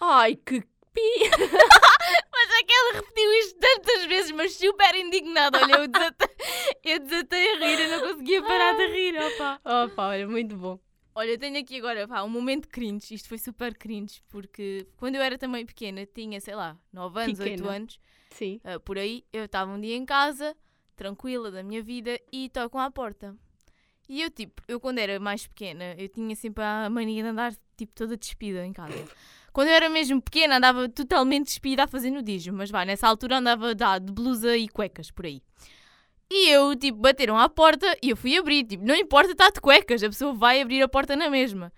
ai, que pi. Mas é que ela repetiu isto tantas vezes, mas super indignada. Olha, eu desatei, eu desatei a rir, eu não conseguia parar de rir, opa. Opa, olha, muito bom. Olha, eu tenho aqui agora pá, um momento cringe, isto foi super cringe, porque quando eu era também pequena, tinha, sei lá, 9 anos, Pequena. 8 anos, Sim. ah, por aí, eu estava um dia em casa, tranquila da minha vida, e tocam à porta. E eu, tipo, eu quando era mais pequena, eu tinha sempre a mania de andar, tipo, toda despida em casa. Quando eu era mesmo pequena, andava totalmente despida a fazer nudismo, mas vai, nessa altura andava dá, de blusa e cuecas, por aí. E eu, tipo, bateram à porta e eu fui abrir, tipo, não importa, está de cuecas, a pessoa vai abrir a porta na mesma.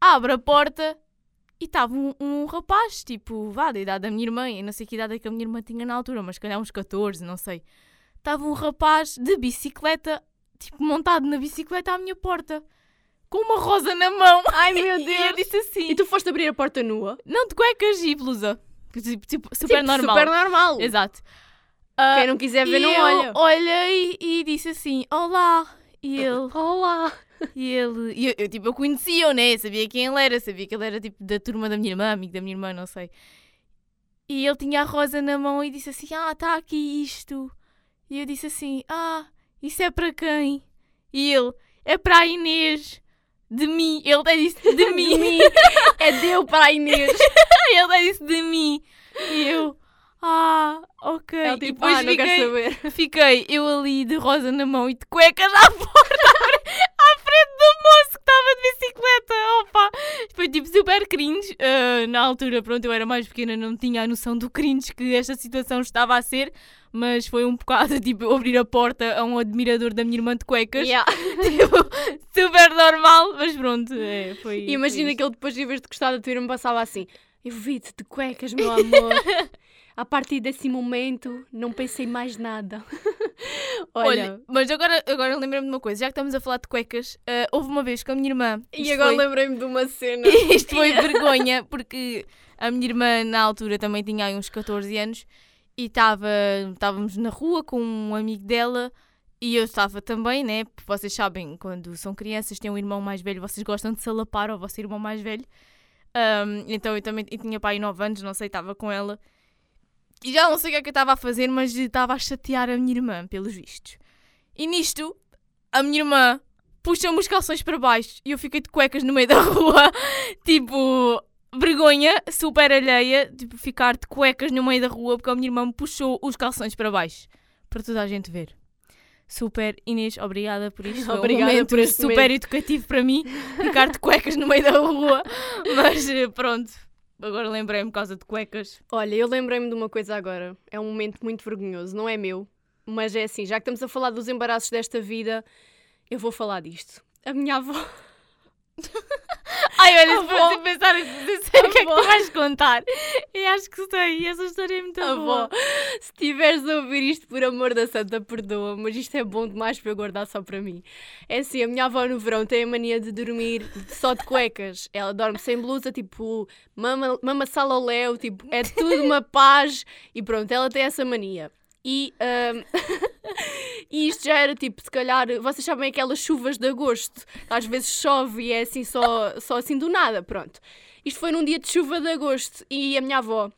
Abre a porta e estava um, um rapaz, tipo, vá, da idade da minha irmã, eu não sei que idade é que a minha irmã tinha na altura, mas calhar uns 14, não sei. Estava um rapaz de bicicleta, tipo, montado na bicicleta à minha porta, com uma rosa na mão. Ai meu E eu Deus. disse assim, E tu foste abrir a porta nua? não de cuecas e blusa. Tipo, tipo, super Tipo, normal. Super normal. Exato. Ah, Quem não quiser ver, e não eu olha. olhei e disse assim, olá. E ele, Olá. e ele, e eu, eu, tipo, eu conhecia-o, né? Sabia quem ele era, sabia que ele era tipo da turma da minha irmã, amigo da minha irmã, não sei. E ele tinha a rosa na mão e disse assim: Ah, está aqui isto. E eu disse assim: Ah, isso é para quem? E ele: É para a Inês. De mim. Ele até disse: De De mim. mim. É deu para a Inês. ele até disse: De mim. E eu: Ah, ok. Ela e tipo, depois ah, fiquei, saber. fiquei eu ali de rosa na mão e de cuecas à porta, à frente do moço estava de bicicleta. Opa! Foi tipo super cringe. Ah, na altura, pronto, eu era mais pequena, não tinha a noção do cringe que esta situação estava a ser, mas foi um bocado tipo abrir a porta a um admirador da minha irmã de cuecas. Yeah. Tipo, super normal, mas pronto, é, foi. E imagina foi que ele depois, em vez de gostar da tua irmã, passava assim: Eu vi-te de cuecas, meu amor. A partir desse momento, não pensei mais nada. Olha, Olha, mas agora, agora lembrei-me de uma coisa, já que estamos a falar de cuecas, ah, houve uma vez com a minha irmã. e agora foi- lembrei-me de uma cena. Isto foi vergonha, porque a minha irmã na altura também tinha aí uns 14 anos e estava, estávamos na rua com um amigo dela e eu estava também, né? Porque vocês sabem, quando são crianças, têm um irmão mais velho, vocês gostam de se alapar ao vosso irmão mais velho. Ahm, então eu também eu tinha pai 9 anos, não sei, estava com ela. E já não sei o que é que eu estava a fazer, mas estava a chatear a minha irmã, pelos vistos. E nisto, a minha irmã puxa-me os calções para baixo e eu fiquei de cuecas no meio da rua. tipo, vergonha, super alheia, tipo, ficar de cuecas no meio da rua porque a minha irmã me puxou os calções para baixo. Para toda a gente ver. Super, Inês, obrigada por isto. Obrigada um por este super momento. educativo para mim, ficar de cuecas no meio da rua. Mas eh, pronto, agora lembrei-me por causa de cuecas. Olha, eu lembrei-me de uma coisa agora. É um momento muito vergonhoso, não é meu, mas é assim, já que estamos a falar dos embaraços desta vida, eu vou falar disto. A minha avó. Ai, olha, se Avó. fosse pensar em sei o que é que tu vais contar. Eu acho que sei, essa história é muito Avó, boa. se tiveres a ouvir isto, por amor da santa, perdoa, mas isto é bom demais para eu guardar só para mim. É assim, a minha avó no verão tem a mania de dormir só de cuecas. Ela dorme sem blusa, tipo, mama, mama sala léu, tipo, é tudo uma paz. E pronto, ela tem essa mania. E, ahm, e isto já era tipo, se calhar, vocês sabem aquelas chuvas de agosto, às vezes chove e é assim só, só assim do nada, pronto. Isto foi num dia de chuva de agosto e a minha avó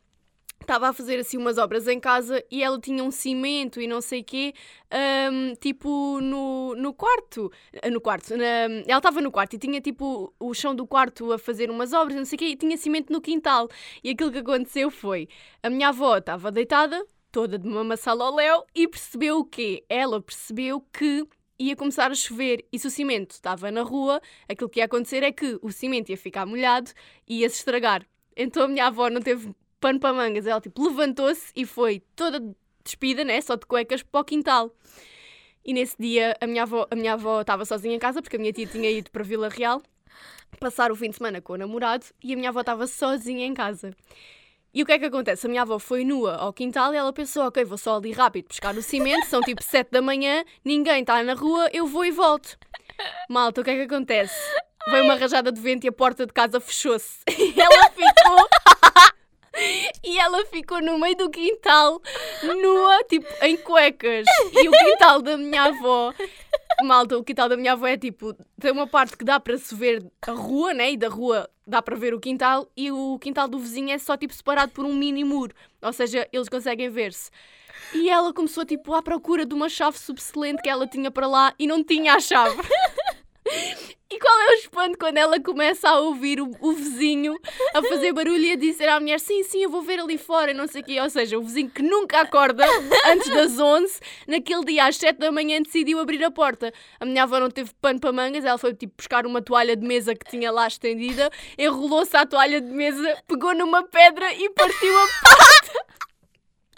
estava a fazer assim umas obras em casa e ela tinha um cimento e não sei quê, ahm, tipo no, no quarto, ah, no quarto, na- ela estava no quarto e tinha tipo o chão do quarto a fazer umas obras, não sei o quê, e tinha cimento no quintal. E aquilo que aconteceu foi, a minha avó estava deitada, toda de uma ao léu, e percebeu o quê? Ela percebeu que ia começar a chover e se o cimento estava na rua, aquilo que ia acontecer é que o cimento ia ficar molhado e ia se estragar. Então a minha avó não teve pano para mangas, ela tipo levantou-se e foi toda despida, né, só de cuecas para o quintal. E nesse dia a minha avó, a minha avó estava sozinha em casa porque a minha tia tinha ido para Vila Real passar o fim de semana com o namorado e a minha avó estava sozinha em casa. E o que é que acontece? A minha avó foi nua ao quintal e ela pensou: ok, vou só ali rápido buscar o cimento, são tipo 7 da manhã, ninguém está na rua, eu vou e volto. Malta, o que é que acontece? Veio uma rajada de vento e a porta de casa fechou-se. E ela ficou. e ela ficou no meio do quintal, nua, tipo, em cuecas. E o quintal da minha avó malta, o quintal da minha avó é tipo, tem uma parte que dá para se ver a rua, né? E da rua dá para ver o quintal, e o quintal do vizinho é só tipo separado por um mini muro. Ou seja, eles conseguem ver-se. E ela começou tipo à procura de uma chave subselente que ela tinha para lá e não tinha a chave. E qual é o espanto quando ela começa a ouvir o, o, vizinho a fazer barulho e a dizer à mulher: Sim, sim, eu vou ver ali fora, não sei o quê. Ou seja, o vizinho que nunca acorda antes das 11, naquele dia às 7 da manhã decidiu abrir a porta. A minha avó não teve pano para mangas, ela foi tipo buscar uma toalha de mesa que tinha lá estendida, enrolou-se à toalha de mesa, pegou numa pedra e partiu a porta.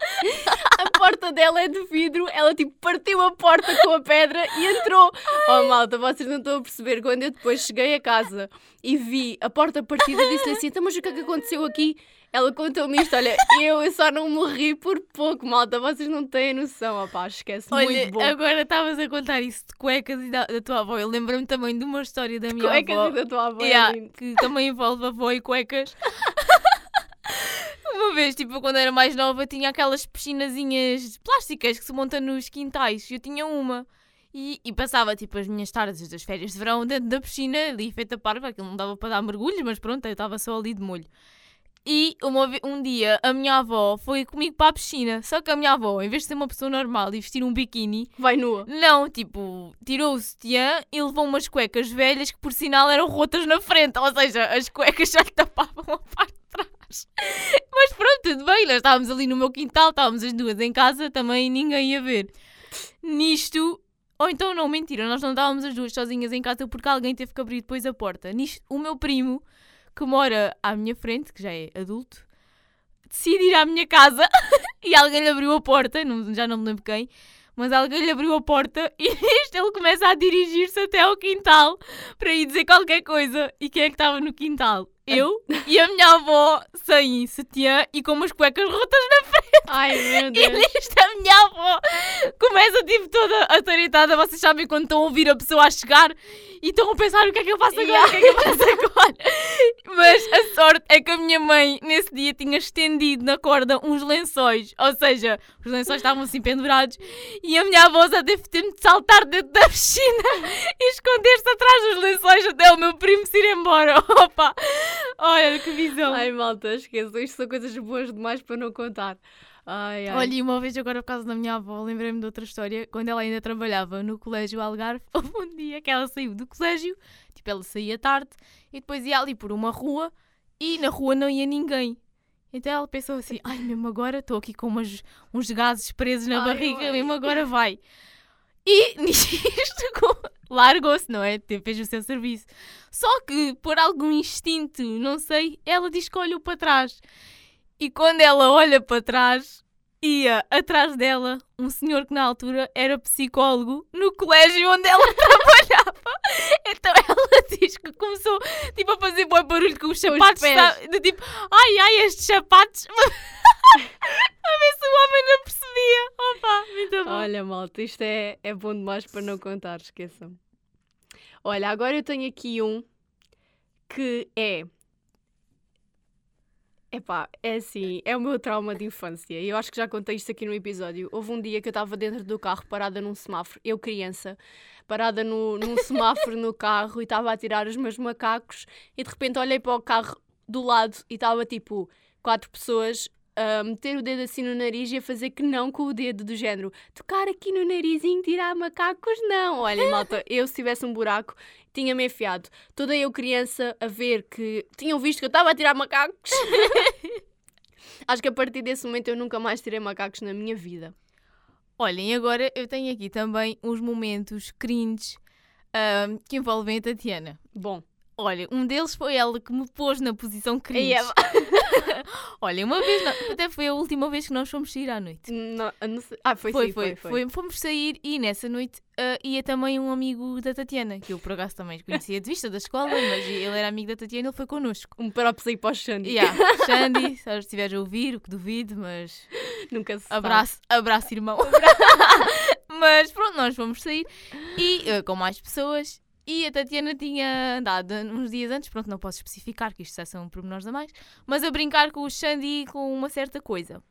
a porta dela é de vidro, ela tipo partiu a porta com a pedra e entrou. Oh malta, vocês não estão a perceber. Quando eu depois cheguei a casa e vi a porta partida, disse-lhe assim: então, mas o que é que aconteceu aqui? Ela contou-me isto, olha, eu, eu só não morri por pouco, malta, vocês não têm noção, opá, esquece, olha, muito bom. agora estavas a contar isso de cuecas e da, da tua avó, eu lembro-me também de uma história da minha cuecas avó. e da tua avó, é yeah, é que também envolve avó e cuecas. Uma vez, tipo, quando era mais nova, tinha aquelas piscinazinhas plásticas que se montam nos quintais. Eu tinha uma. E, e, passava, tipo, as minhas tardes das férias de verão dentro da piscina, ali feita parva, aquilo não dava para dar mergulhos, mas pronto, eu estava só ali de molho. E uma, um dia a minha avó foi comigo para a piscina. Só que a minha avó, em vez de ser uma pessoa normal e vestir um biquíni, vai nua. Não, tipo, tirou o sutiã e levou umas cuecas velhas que por sinal eram rotas na frente. Ou seja, as cuecas já lhe tapavam a parte trás. Mas pronto, tudo bem, nós estávamos ali no meu quintal, estávamos as duas em casa, também ninguém ia ver. Nisto, ou então não, mentira, nós não estávamos as duas sozinhas em casa porque alguém teve que abrir depois a porta. Nisto, o meu primo que mora à minha frente, que já é adulto, decide ir à minha casa e alguém lhe abriu a porta, não, já não me lembro quem, mas alguém lhe abriu a porta e este ele começa a dirigir-se até ao quintal para ir dizer qualquer coisa. E quem é que estava no quintal? Eu e a minha avó sem sutiã e com umas cuecas rotas na frente. Ai meu Deus. E nisto a minha avó começa tipo toda ataritada. Vocês sabem quando estão a ouvir a pessoa a chegar e estão a pensar o que é que eu faço agora, yeah. o que é que eu faço agora. Mas a sorte é que a minha mãe nesse dia tinha estendido na corda uns lençóis. Ou seja, os lençóis estavam assim pendurados e a minha avó já teve tempo de saltar dentro da piscina e esconder-se atrás dos lençóis até o meu primo se ir embora. Opa! Olha que visão. Ai, malta, esqueçam. Isto são coisas boas demais para não contar. Ai, ai. Olha, e uma vez agora por causa da minha avó, lembrei-me de outra história. Quando ela ainda trabalhava no colégio Algarve, houve um dia que ela saiu do colégio, tipo, ela saía tarde e depois ia ali por uma rua e na rua não ia ninguém. Então ela pensou assim: ai, mesmo agora estou aqui com umas, uns gases presos na ai, barriga, ai. mesmo agora vai. E nisto largou-se, não é? Fez o seu serviço. Só que, por algum instinto, não sei, ela diz que olhou para trás. E quando ela olha para trás, ia atrás dela um senhor que na altura era psicólogo no colégio onde ela trabalhava. Então ela diz que começou tipo, a fazer bom barulho com os sapatos. Os de tipo, ai ai, estes sapatos. a ver se o homem não percebia. Opa, muito bom. Olha, malta, isto é, é bom demais para não contar, esqueçam. Olha, agora eu tenho aqui um que é. Epá, é assim, é o meu trauma de infância. Eu acho que já contei isto aqui no episódio. Houve um dia que eu estava dentro do carro, parada num semáforo, eu criança, parada no, num semáforo no carro e estava a tirar os meus macacos e de repente olhei para o carro do lado e estava tipo quatro pessoas a meter o dedo assim no nariz e a fazer que não com o dedo do género. Tocar aqui no narizinho, tirar macacos, não. Olha, malta, eu se tivesse um buraco, tinha-me enfiado. Toda eu criança a ver que tinham visto que eu estava a tirar macacos. Acho que a partir desse momento eu nunca mais tirei macacos na minha vida. Olhem, agora eu tenho aqui também uns momentos cringe ahm, que envolvem a Tatiana. Bom. Olha, um deles foi ela que me pôs na posição cringe. Aí é- Olha, uma vez, não- até foi a última vez que nós fomos sair à noite. Não, eu não sei- Ah, foi, foi, sim, foi, foi, foi. Fomos sair e nessa noite ah, ia também um amigo da Tatiana, que eu por acaso também conhecia de vista da escola, mas ele era amigo da Tatiana e ele foi connosco. Um props aí para o Xandi. Yeah, Xandi, se estiveres a ouvir, o que duvido, mas Nunca se sabe. abraço, abraço irmão. mas pronto, nós fomos sair e ah, com mais pessoas. E a Tatiana tinha andado uns dias antes, pronto, não posso especificar, que isto já são pormenores a mais, mas a brincar com o Xandi com uma certa coisa. Eu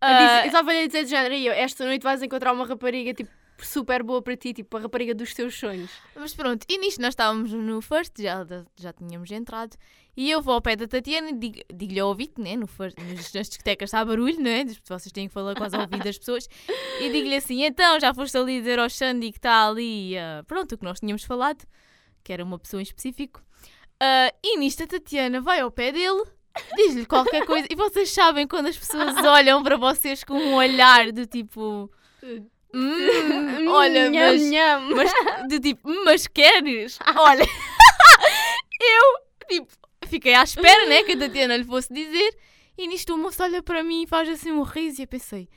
Ah, eu só falei dizer de género, esta noite vais encontrar uma rapariga tipo super boa para ti, tipo a rapariga dos teus sonhos. Mas pronto, e nisto nós estávamos no first, já, já tínhamos entrado, e eu vou ao pé da Tatiana e digo- digo-lhe ao ouvido, né? No first, nas, nas discotecas está barulho, né? Vocês têm que falar quase ao ouvido das pessoas, e digo-lhe assim: então já foste ali dizer ao Xandi que está ali, ah, pronto, o que nós tínhamos falado, que era uma pessoa em específico, Ah, e nisto a Tatiana vai ao pé dele. Diz-lhe qualquer coisa, e vocês sabem quando as pessoas olham para vocês com um olhar do tipo. "Hum, olha, mas mas de tipo, mas queres? Olha, eu tipo, fiquei à espera, né, que a Tatiana lhe fosse dizer, e nisto o moço olha para mim e faz assim um riso, e eu pensei,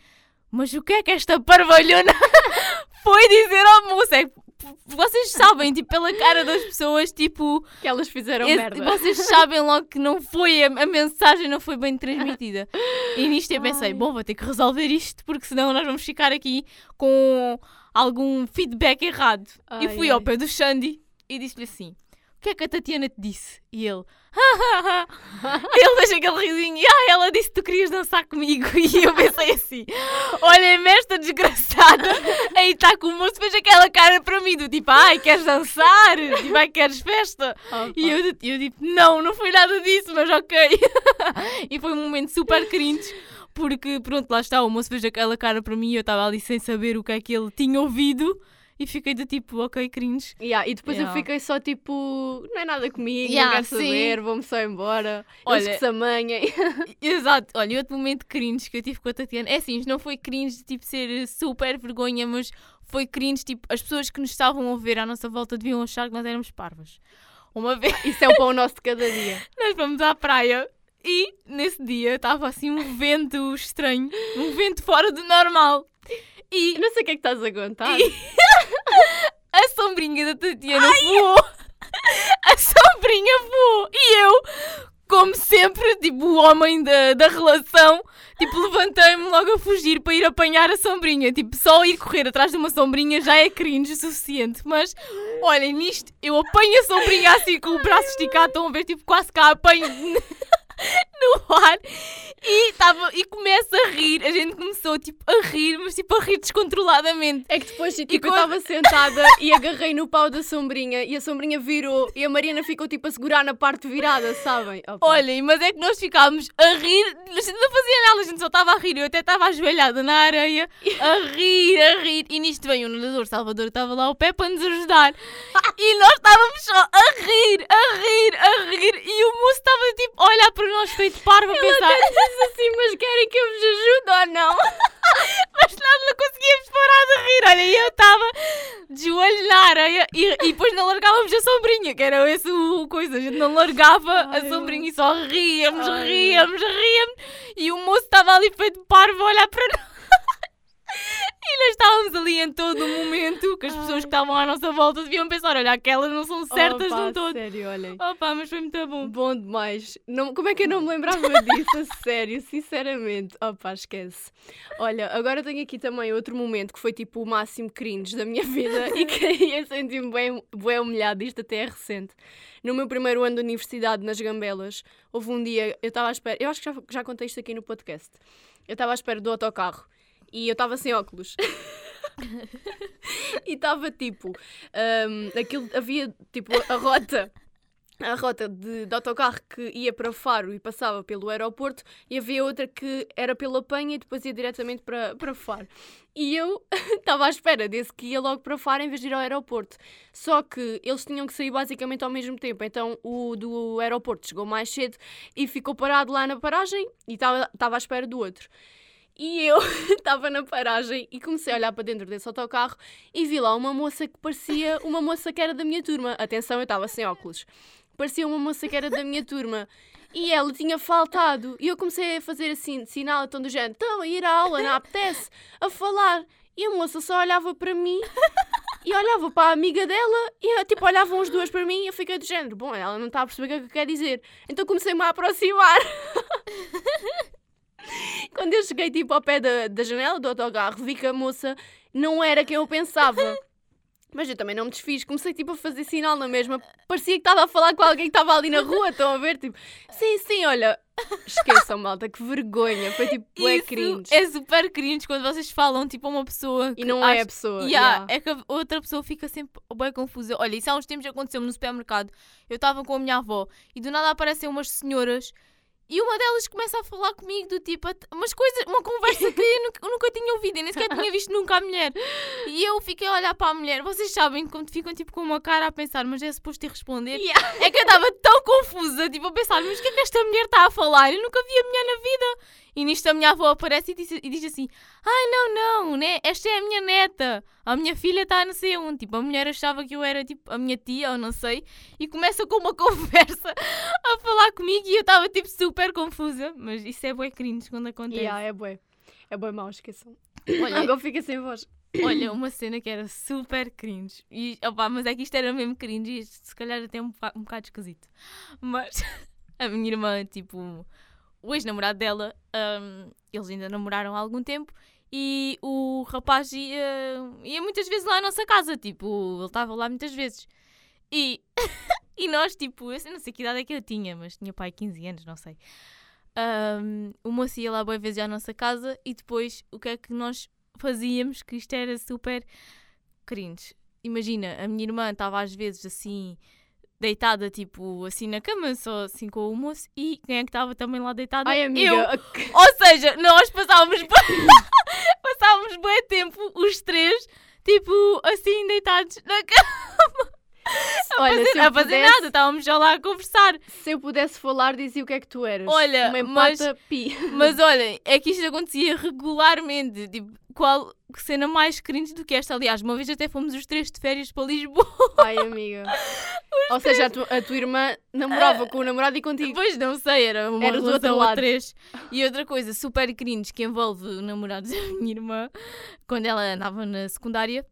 mas o que é que esta parvalhona foi dizer ao moço? É, vocês sabem, tipo, pela cara das pessoas, tipo, que elas fizeram esse- merda. vocês sabem logo que não foi, a, a mensagem não foi bem transmitida. E nisto eu pensei, Ai. bom, vou ter que resolver isto, porque senão nós vamos ficar aqui com algum feedback errado. e Ai, fui ao pé do Xandi e disse-lhe assim, o que é que a Tatiana te disse? E ele, ele fez aquele risinho e ah, ela disse que tu querias dançar comigo. E eu pensei assim, olha-me esta desgraçada, aí está com o moço, fez aquela cara para mim, do tipo, ai, queres dançar? Tipo, ai, queres festa? Opa. E eu, eu tipo, não, não foi nada disso, mas ok. e foi um momento super cringe, porque pronto, lá está, o moço fez aquela cara para mim e eu estava ali sem saber o que é que ele tinha ouvido e fiquei do tipo, ok, cringe. Yeah, e depois eu Yeah. fiquei só tipo, não é nada comigo, Yeah, não quero sim. saber, vou-me só embora. Eles Olha- que se amanhem. Exato, olha, outro momento cringe que eu tive com a Tatiana, é assim, não foi cringe de tipo ser eh, super vergonha, mas foi cringe, tipo, as pessoas que nos estavam a ver à nossa volta deviam achar que nós éramos parvas. Uma vez Isso é o pão nosso de cada dia. nós fomos à praia e nesse dia estava assim um vento estranho, um vento fora do normal. E Eu não sei o que é que estás a contar. E- a sombrinha da Tatiana voou. A sombrinha voou. E eu, como sempre, tipo o homem da, da relação, tipo levantei-me logo a fugir para ir apanhar a sombrinha. Tipo, só ir correr atrás de uma sombrinha já é cringe o suficiente. Mas, olhem, nisto, eu apanho a sombrinha assim com o braço esticado, estão a ver, tipo, quase cá apanho no ar e, tava, e começa a rir. A gente começou, tipo, a rir, mas tipo, a rir descontroladamente. É que depois tipo, eu quando- estava sentada e agarrei no pau da sombrinha e a sombrinha virou e a Mariana ficou tipo a segurar na parte virada, sabem? Opa. Olhem, mas é que nós ficámos a rir, a gente não fazia nada, a gente só estava a rir, eu até estava ajoelhada na areia, a rir, a rir, e nisto veio o nadador Salvador, estava lá ao pé para nos ajudar, e nós estávamos só a rir, a rir, a rir, e o moço estava tipo a olhar para nós feito parvo a pensar, Diz assim, mas querem que eu vos ajude ou não? mas nós não conseguíamos parar de rir, olha, e eu estava de joelho na areia, e, e depois não largávamos a sombrinha, que era esse o coisa, a gente não largava Ai, a sombrinha e só ríamos, ríamos, ríamos, e o moço estava ali feito parvo a olhar para nós. E nós estávamos ali em todo o momento que as pessoas Ai. que estavam à nossa volta deviam pensar: olha, aquelas não são certas Opa, de todo. sério, olhem. Opa, mas foi muito bom. Bom demais. Não, como é que eu não me lembrava disso? A sério, sinceramente. Opa, esquece. Olha, agora tenho aqui também outro momento que foi tipo o máximo cringe da minha vida e que eu senti-me bem, bem humilhada. Isto até é recente. No meu primeiro ano de universidade, nas Gambelas, houve um dia, eu estava à espera, eu acho que já, já contei isto aqui no podcast. Eu estava à espera do autocarro e eu estava sem óculos. e estava tipo, hum, aquilo, havia tipo a rota a rota de, de autocarro que ia para Faro e passava pelo aeroporto e havia outra que era pela Penha e depois ia diretamente para, para Faro. E eu estava à espera desse que ia logo para Faro em vez de ir ao aeroporto. Só que eles tinham que sair basicamente ao mesmo tempo. Então o do aeroporto chegou mais cedo e ficou parado lá na paragem e estava à espera do outro. E eu estava na paragem e comecei a olhar para dentro desse autocarro e vi lá uma moça que parecia uma moça que era da minha turma. Atenção, eu estava sem óculos. Parecia uma moça que era da minha turma. E ela tinha faltado. E eu comecei a fazer assim, sinal, então do género, estão a ir à aula, não apetece, a falar. E a moça só olhava para mim e olhava para a amiga dela e tipo olhavam as duas para mim e eu fiquei do género, bom, ela não está a perceber o que que eu quero dizer. Então comecei-me a aproximar. Quando eu cheguei tipo ao pé da, da janela do autocarro, vi que a moça não era quem eu pensava. Mas eu também não me desfiz, comecei tipo a fazer sinal na mesma. Parecia que estava a falar com alguém que estava ali na rua, estão a ver? Tipo, sim, sim, olha. Esqueçam, malta, que vergonha. Foi tipo, é cringe. É super cringe quando vocês falam tipo a uma pessoa. E não é a pessoa. Yeah, yeah. É que a outra pessoa fica sempre bem confusa. Olha, isso há uns tempos aconteceu-me no supermercado. Eu estava com a minha avó e do nada aparecem umas senhoras e uma delas começa a falar comigo do tipo, umas coisas, uma conversa que eu nunca, eu nunca tinha ouvido, eu nem sequer tinha visto nunca a mulher. E eu fiquei a olhar para a mulher, vocês sabem quando ficam tipo com uma cara a pensar, mas é suposto ir responder. Yeah. É que eu estava tão confusa, tipo a pensar, mas o que é que esta mulher está a falar? Eu nunca vi a mulher na vida. E nisto a minha avó aparece e diz, e diz assim: Ai, não, não, né? esta é a minha neta. A minha filha está a não sei onde. Tipo, a mulher achava que eu era tipo a minha tia ou não sei. E começa com uma conversa a falar comigo e eu estava tipo super confusa. Mas isso é bué cringe quando acontece. Yeah, é bué. É bué mau, esqueçam. Olha, Agora fica sem voz. Olha, uma cena que era super cringe. E, opa, mas é que isto era mesmo cringe e se calhar até um, um bocado esquisito. Mas a minha irmã, tipo o ex-namorado dela, um, eles ainda namoraram há algum tempo e o rapaz ia, ia muitas vezes lá à nossa casa, tipo, ele estava lá muitas vezes. E, e nós, tipo, eu não sei que idade é que eu tinha, mas tinha pai 15 anos, não sei. Um, o moço ia lá boas vezes à nossa casa e depois o que é que nós fazíamos? Que isto era super cringe. Imagina, a minha irmã estava às vezes assim deitada, tipo, assim na cama, só assim com o moço, e quem é que estava também lá deitada? Ai, amiga. Eu. Ou seja, nós passávamos, passávamos bem tempo, os três, tipo, assim, deitados na cama. Olha, a fazer, a fazer pudesse, nada, estávamos já lá a conversar. Se eu pudesse falar, dizia o que é que tu eras. Olha, Uma mas, pi. mas olha, é que isto acontecia regularmente. Tipo, qual cena mais cringe do que esta? Aliás, uma vez até fomos os três de férias para Lisboa. Ai, amiga. Ou três. seja, a, tu, a, tua irmã namorava uh, com o namorado e contigo. Pois não sei, era uma era relação a três. E outra coisa super cringe que envolve o namorado da minha irmã, quando ela andava na secundária,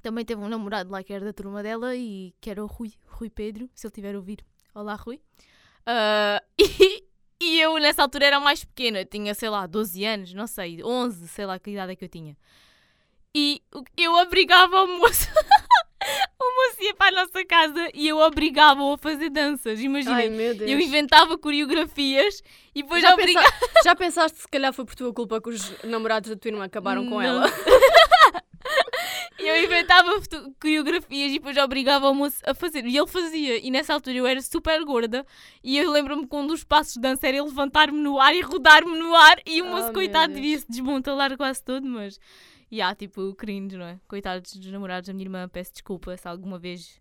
também teve um namorado lá que era da turma dela e que era o Rui, Rui Pedro, se ele tiver a ouvir. Olá, Rui. Uh, e, e eu nessa altura era mais pequena, tinha, sei lá, 12 anos, não sei, 11, sei lá que idade é que eu tinha. E eu obrigava o moço. o moço ia para a nossa casa e eu obrigava-o a fazer danças. Imagina, eu inventava coreografias e depois já obrigava. Pensa... Já pensaste se calhar foi por tua culpa que os namorados da tua irmã acabaram com não. ela? E eu inventava coreografias e depois obrigava o moço a fazer. E ele fazia. E nessa altura eu era super gorda. E eu lembro-me que um dos passos de dança era levantar-me no ar e rodar-me no ar. E o moço, oh, coitado, devia se desmontalar quase todo, mas. E há, tipo, cringe, não é? Coitados dos namorados da minha irmã, peço desculpa se alguma vez